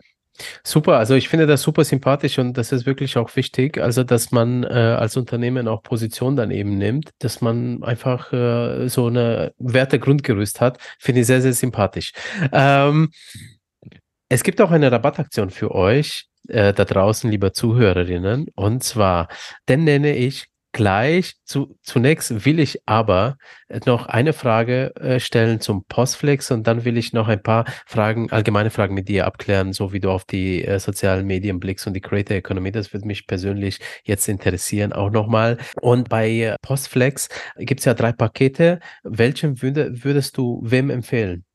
Super, also ich finde das super sympathisch und das ist wirklich auch wichtig, also dass man äh, als Unternehmen auch Position dann eben nimmt, dass man einfach äh, so eine Wertegrundgerüst hat, finde ich sehr, sehr sympathisch. Ähm, es gibt auch eine Rabattaktion für euch äh, da draußen, lieber Zuhörerinnen, und zwar, den nenne ich gleich. Zu, zunächst will ich aber noch eine Frage äh, stellen zum Postflex und dann will ich noch ein paar Fragen, allgemeine Fragen mit dir abklären, so wie du auf die äh, sozialen Medien blickst und die Creator Economy. Das würde mich persönlich jetzt interessieren auch nochmal. Und bei äh, Postflex gibt es ja drei Pakete. Welchen würde, würdest du wem empfehlen?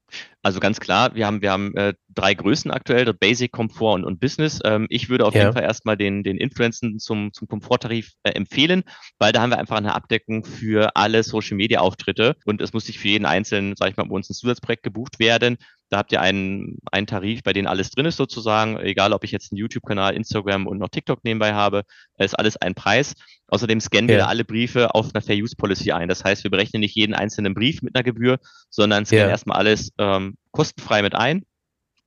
Also ganz klar, wir haben, wir haben äh, drei Größen aktuell, der Basic, Komfort und, und Business. Ähm, ich würde auf ja. jeden Fall erstmal den, den Influencern zum, zum Komforttarif äh, empfehlen, weil da haben wir einfach eine Abdeckung für alle Social Media Auftritte und es muss sich für jeden einzelnen, sag ich mal, bei uns ein Zusatzprojekt gebucht werden. Da habt ihr einen, einen Tarif, bei dem alles drin ist sozusagen, egal ob ich jetzt einen YouTube-Kanal, Instagram und noch TikTok nebenbei habe, ist alles ein Preis. Außerdem scannen ja. wir alle Briefe auf einer Fair Use Policy ein. Das heißt, wir berechnen nicht jeden einzelnen Brief mit einer Gebühr, sondern scannen ja. erstmal alles ähm, kostenfrei mit ein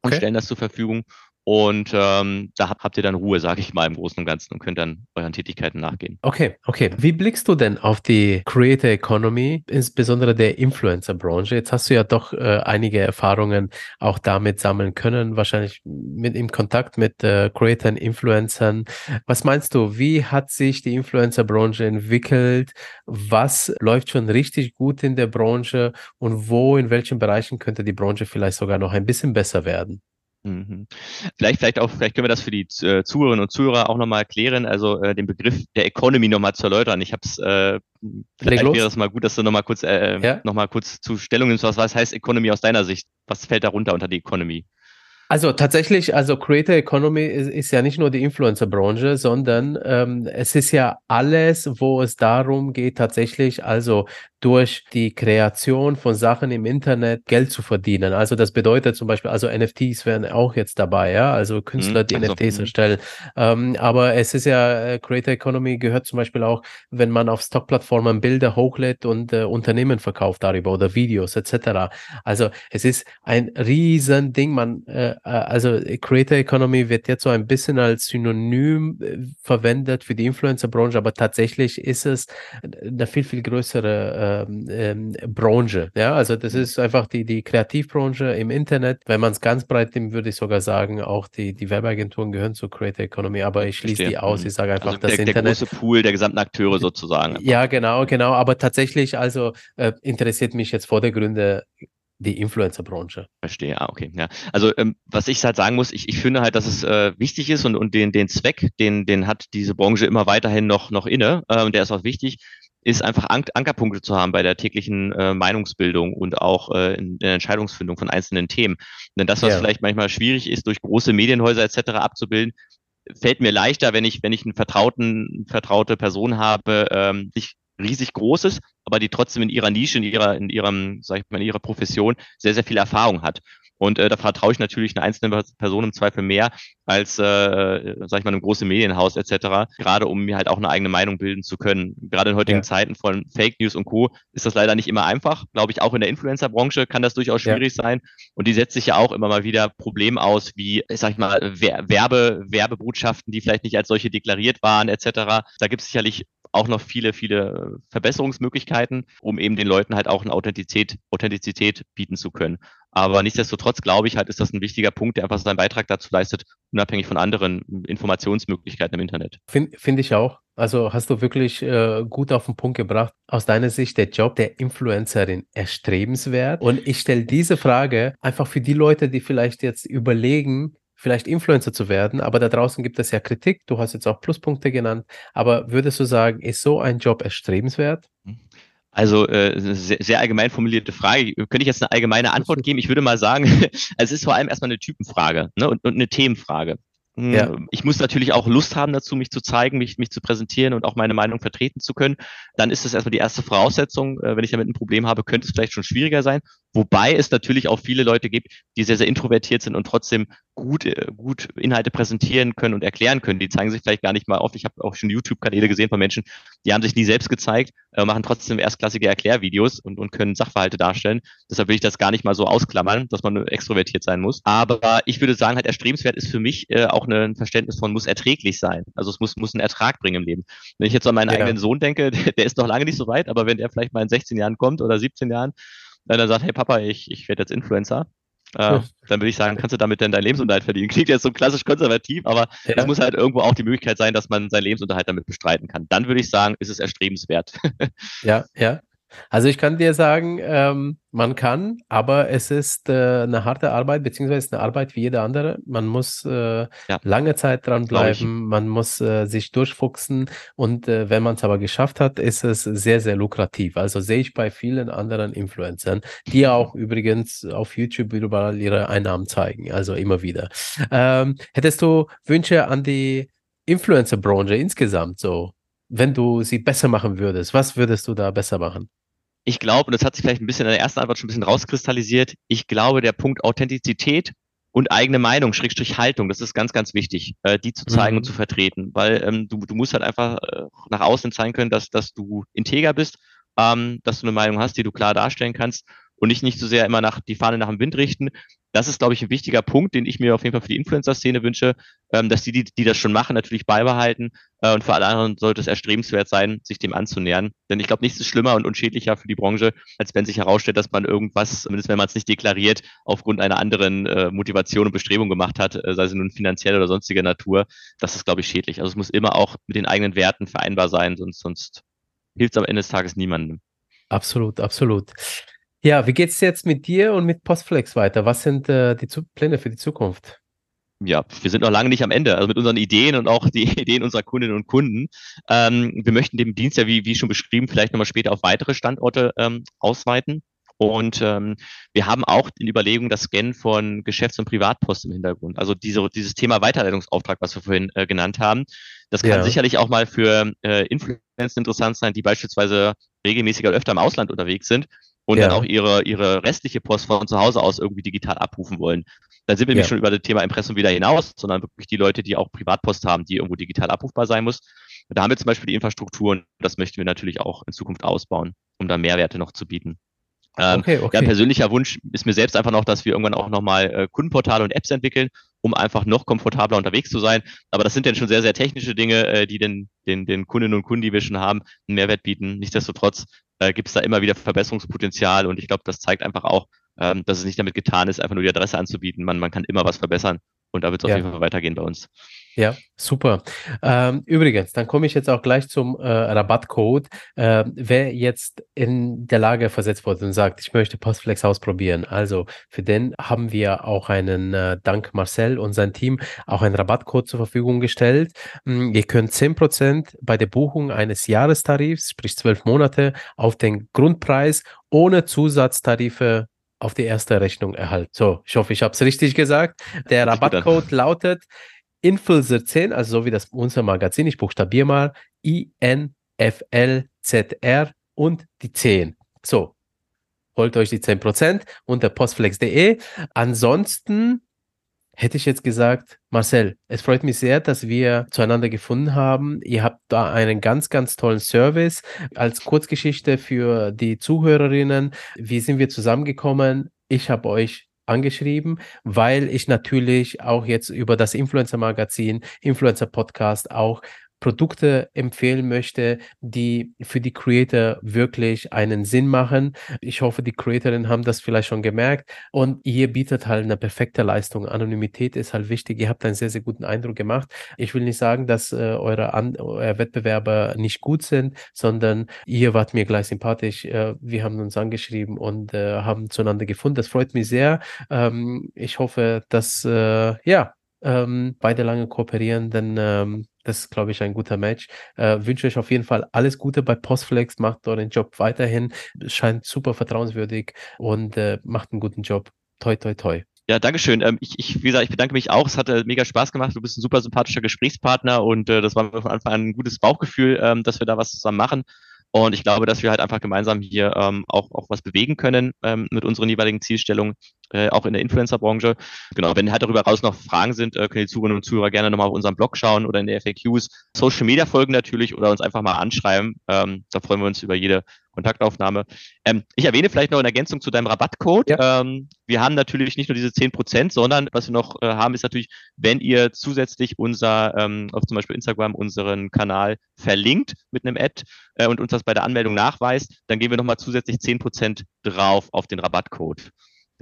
und okay. stellen das zur Verfügung. Und ähm, da habt, ihr dann Ruhe, sage ich mal, im Großen und Ganzen und könnt dann euren Tätigkeiten nachgehen. Okay, okay. Wie blickst du denn auf die Creator Economy, insbesondere der Influencer-Branche? Jetzt hast du ja doch äh, einige Erfahrungen auch damit sammeln können, wahrscheinlich mit im Kontakt mit äh, Creators, Influencern. Was meinst du, wie hat sich die Influencer-Branche entwickelt? Was läuft schon richtig gut in der Branche und wo, in welchen Bereichen könnte die Branche vielleicht sogar noch ein bisschen besser werden? Mhm. Vielleicht, vielleicht auch, vielleicht können wir das für die äh, Zuhörerinnen und Zuhörer auch nochmal erklären, also äh, den Begriff der Economy nochmal zu erläutern. Ich habe es, äh, vielleicht wäre es mal gut, dass du nochmal kurz, äh, ja? noch kurz zu Stellung nimmst. Was, was heißt Economy aus deiner Sicht? Was fällt darunter unter die Economy? Also tatsächlich, also Creator Economy ist, ist ja nicht nur die Influencer-Branche, sondern ähm, es ist ja alles, wo es darum geht, tatsächlich, also durch die Kreation von Sachen im Internet Geld zu verdienen. Also das bedeutet zum Beispiel, also NFTs wären auch jetzt dabei, ja, also Künstler, die also, NFTs mhm. erstellen. Ähm, aber es ist ja, äh, Creator Economy gehört zum Beispiel auch, wenn man auf Stockplattformen Bilder hochlädt und äh, Unternehmen verkauft darüber oder Videos etc. Also es ist ein riesen Ding. Man, äh, äh also Creator Economy wird jetzt so ein bisschen als Synonym äh, verwendet für die Influencer-Branche, aber tatsächlich ist es eine viel, viel größere ähm, ähm, Branche. Ja, also das mhm. ist einfach die, die Kreativbranche im Internet. Wenn man es ganz breit nimmt, würde ich sogar sagen, auch die, die Werbeagenturen gehören zur Creator Economy, aber ich schließe die aus. Mhm. Ich sage einfach, also das der, Internet. Der große Pool der gesamten Akteure sozusagen. Ja, genau, genau. Aber tatsächlich, also äh, interessiert mich jetzt vor der Gründe die Influencer-Branche. Verstehe, ah, okay. Ja. Also ähm, was ich halt sagen muss, ich, ich finde halt, dass es äh, wichtig ist und, und den, den Zweck, den, den hat diese Branche immer weiterhin noch, noch inne äh, und der ist auch wichtig, ist einfach An Ankerpunkte zu haben bei der täglichen äh, Meinungsbildung und auch äh, in, in der Entscheidungsfindung von einzelnen Themen. Denn das, was ja. vielleicht manchmal schwierig ist, durch große Medienhäuser etc. abzubilden, fällt mir leichter, wenn ich, wenn ich einen vertrauten, vertraute Person habe, ähm, sich riesig Großes, aber die trotzdem in ihrer Nische, in ihrer, in ihrem, sag ich mal, in ihrer Profession sehr, sehr viel Erfahrung hat. Und äh, da vertraue ich natürlich einer einzelnen Person im Zweifel mehr als, äh, sag ich mal, einem großen Medienhaus etc., gerade um mir halt auch eine eigene Meinung bilden zu können. Gerade in heutigen ja. Zeiten von Fake News und Co. ist das leider nicht immer einfach. Glaube ich, auch in der Influencer-Branche kann das durchaus schwierig ja. sein. Und die setzt sich ja auch immer mal wieder Problem aus, wie, sag ich mal, Werbe, Werbebotschaften, die vielleicht nicht als solche deklariert waren etc. Da gibt es sicherlich auch noch viele, viele Verbesserungsmöglichkeiten, um eben den Leuten halt auch eine Authentizität, Authentizität bieten zu können. Aber nichtsdestotrotz glaube ich halt, ist das ein wichtiger Punkt, der einfach seinen Beitrag dazu leistet, unabhängig von anderen Informationsmöglichkeiten im Internet. Finde find ich auch. Also hast du wirklich äh, gut auf den Punkt gebracht. Aus deiner Sicht der Job der Influencerin erstrebenswert? Und ich stelle diese Frage einfach für die Leute, die vielleicht jetzt überlegen, vielleicht Influencer zu werden, aber da draußen gibt es ja Kritik. Du hast jetzt auch Pluspunkte genannt. Aber würdest du sagen, ist so ein Job erstrebenswert? Also äh, sehr, sehr allgemein formulierte Frage. Könnte ich jetzt eine allgemeine Antwort geben? Ich würde mal sagen, es ist vor allem erstmal eine Typenfrage ne? und, und eine Themenfrage. Ja. Hm, ich muss natürlich auch Lust haben dazu, mich zu zeigen, mich, mich zu präsentieren und auch meine Meinung vertreten zu können. Dann ist das erstmal die erste Voraussetzung. Äh, wenn ich damit ein Problem habe, könnte es vielleicht schon schwieriger sein. Wobei es natürlich auch viele Leute gibt, die sehr, sehr introvertiert sind und trotzdem gut, äh, gut Inhalte präsentieren können und erklären können. Die zeigen sich vielleicht gar nicht mal oft. Ich habe auch schon YouTube-Kanäle gesehen von Menschen, die haben sich nie selbst gezeigt, äh, machen trotzdem erstklassige Erklärvideos und, und können Sachverhalte darstellen. Deshalb will ich das gar nicht mal so ausklammern, dass man extrovertiert sein muss. Aber ich würde sagen, halt erstrebenswert ist für mich äh, auch ein Verständnis von muss erträglich sein. Also es muss, muss einen Ertrag bringen im Leben. Wenn ich jetzt an meinen ja. eigenen Sohn denke, der, der ist noch lange nicht so weit, aber wenn der vielleicht mal in 16 Jahren kommt oder 17 Jahren, wenn er sagt, hey Papa, ich, ich werde jetzt Influencer, äh, dann würde ich sagen, kannst du damit denn deinen Lebensunterhalt verdienen? Klingt jetzt so klassisch konservativ, aber ja. es muss halt irgendwo auch die Möglichkeit sein, dass man seinen Lebensunterhalt damit bestreiten kann. Dann würde ich sagen, ist es erstrebenswert. ja, ja. Also ich kann dir sagen, ähm, man kann, aber es ist äh, eine harte Arbeit, beziehungsweise eine Arbeit wie jede andere. Man muss äh, ja. lange Zeit dranbleiben, man muss äh, sich durchfuchsen und äh, wenn man es aber geschafft hat, ist es sehr, sehr lukrativ. Also sehe ich bei vielen anderen Influencern, die auch übrigens auf YouTube überall ihre Einnahmen zeigen, also immer wieder. Ähm, hättest du Wünsche an die Influencer-Branche insgesamt so? Wenn du sie besser machen würdest, was würdest du da besser machen? Ich glaube, und das hat sich vielleicht ein bisschen in der ersten Antwort schon ein bisschen rauskristallisiert, ich glaube, der Punkt Authentizität und eigene Meinung, Schrägstrich Haltung, das ist ganz, ganz wichtig, äh, die zu zeigen mhm. und zu vertreten, weil ähm, du, du musst halt einfach äh, nach außen zeigen können, dass, dass du integer bist, ähm, dass du eine Meinung hast, die du klar darstellen kannst und nicht, nicht so sehr immer nach die Fahne nach dem Wind richten. Das ist, glaube ich, ein wichtiger Punkt, den ich mir auf jeden Fall für die Influencer-Szene wünsche, ähm, dass die, die, die das schon machen, natürlich beibehalten. Äh, und für alle anderen sollte es erstrebenswert sein, sich dem anzunähern. Denn ich glaube, nichts ist schlimmer und unschädlicher für die Branche, als wenn sich herausstellt, dass man irgendwas, zumindest wenn man es nicht deklariert, aufgrund einer anderen äh, Motivation und Bestrebung gemacht hat, äh, sei es nun finanziell oder sonstiger Natur. Das ist, glaube ich, schädlich. Also es muss immer auch mit den eigenen Werten vereinbar sein, sonst, sonst hilft es am Ende des Tages niemandem. Absolut, absolut. Ja, wie geht es jetzt mit dir und mit Postflex weiter? Was sind äh, die Zu Pläne für die Zukunft? ja, wir sind noch lange nicht am Ende, also mit unseren Ideen und auch die Ideen unserer Kundinnen und Kunden. Ähm, wir möchten den Dienst ja, wie, wie schon beschrieben, vielleicht nochmal später auf weitere Standorte ähm, ausweiten Und ähm, wir haben auch in Überlegung das Scannen von Geschäfts- und Privatpost im Hintergrund. Also diese, dieses Thema Weiterleitungsauftrag, was wir vorhin äh, genannt haben, das kann ja. sicherlich auch mal für äh, Influencer interessant sein, die beispielsweise regelmäßig oder öfter im Ausland unterwegs sind und ja. dann auch ihre, ihre restliche Post von zu Hause aus irgendwie digital abrufen wollen. Dann sind wir ja. nicht schon über das Thema Impressum wieder hinaus, sondern wirklich die Leute, die auch Privatpost haben, die irgendwo digital abrufbar sein muss. Da haben wir zum Beispiel die Infrastruktur und das möchten wir natürlich auch in Zukunft ausbauen, um da Mehrwerte noch zu bieten. Ähm, okay, okay. Ja, persönlicher Wunsch ist mir selbst einfach noch, dass wir irgendwann auch nochmal äh, Kundenportale und Apps entwickeln, um einfach noch komfortabler unterwegs zu sein. Aber das sind dann schon sehr, sehr technische Dinge, äh, die den, den, den Kundinnen und Kunden, die wir schon haben, einen Mehrwert bieten. Nichtsdestotrotz äh, gibt es da immer wieder Verbesserungspotenzial und ich glaube, das zeigt einfach auch, ähm, dass es nicht damit getan ist, einfach nur die Adresse anzubieten. Man, man kann immer was verbessern und da wird es ja. auf jeden Fall weitergehen bei uns. Ja, super. Ähm, übrigens, dann komme ich jetzt auch gleich zum äh, Rabattcode. Äh, wer jetzt in der Lage versetzt wurde und sagt, ich möchte Postflex ausprobieren, also für den haben wir auch einen, äh, dank Marcel und sein Team, auch einen Rabattcode zur Verfügung gestellt. Ähm, ihr könnt 10% bei der Buchung eines Jahrestarifs, sprich zwölf Monate, auf den Grundpreis ohne Zusatztarife auf die erste Rechnung erhalten. So, ich hoffe, ich habe es richtig gesagt. Der Rabattcode lautet Inflzr10, also so wie das unser Magazin, ich buchstabiere mal I-N-F-L-Z-R und die 10. So, holt euch die 10% unter postflex.de. Ansonsten hätte ich jetzt gesagt, Marcel, es freut mich sehr, dass wir zueinander gefunden haben. Ihr habt da einen ganz, ganz tollen Service. Als Kurzgeschichte für die Zuhörerinnen, wie sind wir zusammengekommen? Ich habe euch angeschrieben, weil ich natürlich auch jetzt über das Influencer-Magazin, Influencer-Podcast auch Produkte empfehlen möchte, die für die Creator wirklich einen Sinn machen. Ich hoffe, die Creatorinnen haben das vielleicht schon gemerkt und ihr bietet halt eine perfekte Leistung. Anonymität ist halt wichtig. Ihr habt einen sehr, sehr guten Eindruck gemacht. Ich will nicht sagen, dass äh, eure, An eure Wettbewerber nicht gut sind, sondern ihr wart mir gleich sympathisch. Äh, wir haben uns angeschrieben und äh, haben zueinander gefunden. Das freut mich sehr. Ähm, ich hoffe, dass äh, ja, ähm, beide lange kooperieren, denn ähm, das ist, glaube ich, ein guter Match. Äh, wünsche euch auf jeden Fall alles Gute bei Postflex. Macht euren Job weiterhin. Scheint super vertrauenswürdig und äh, macht einen guten Job. Toi, toi, toi. Ja, Dankeschön. Ähm, ich, ich, wie gesagt, ich bedanke mich auch. Es hat äh, mega Spaß gemacht. Du bist ein super sympathischer Gesprächspartner und äh, das war von Anfang an ein gutes Bauchgefühl, ähm, dass wir da was zusammen machen. Und ich glaube, dass wir halt einfach gemeinsam hier ähm, auch, auch was bewegen können ähm, mit unseren jeweiligen Zielstellungen, äh, auch in der Influencer-Branche. Genau, wenn halt darüber raus noch Fragen sind, äh, können die Zuhörerinnen und Zuhörer gerne nochmal auf unserem Blog schauen oder in der FAQs. Social Media folgen natürlich oder uns einfach mal anschreiben. Ähm, da freuen wir uns über jede Kontaktaufnahme. Ähm, ich erwähne vielleicht noch in Ergänzung zu deinem Rabattcode. Ja. Ähm, wir haben natürlich nicht nur diese 10%, sondern was wir noch äh, haben, ist natürlich, wenn ihr zusätzlich unser, ähm, auf zum Beispiel Instagram, unseren Kanal verlinkt mit einem Ad äh, und uns das bei der Anmeldung nachweist, dann geben wir nochmal zusätzlich 10% drauf auf den Rabattcode.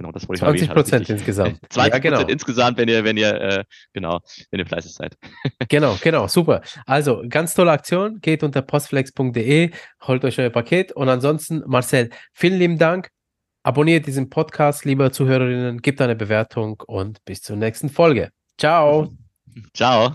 Genau, das wollte ich 20 Prozent insgesamt. 20 ja, genau. insgesamt, wenn ihr, wenn ihr, äh, genau, wenn ihr fleißig seid. genau, genau, super. Also, ganz tolle Aktion. Geht unter postflex.de, holt euch euer Paket. Und ansonsten, Marcel, vielen lieben Dank. Abonniert diesen Podcast, liebe Zuhörerinnen, gebt eine Bewertung und bis zur nächsten Folge. Ciao. Ciao.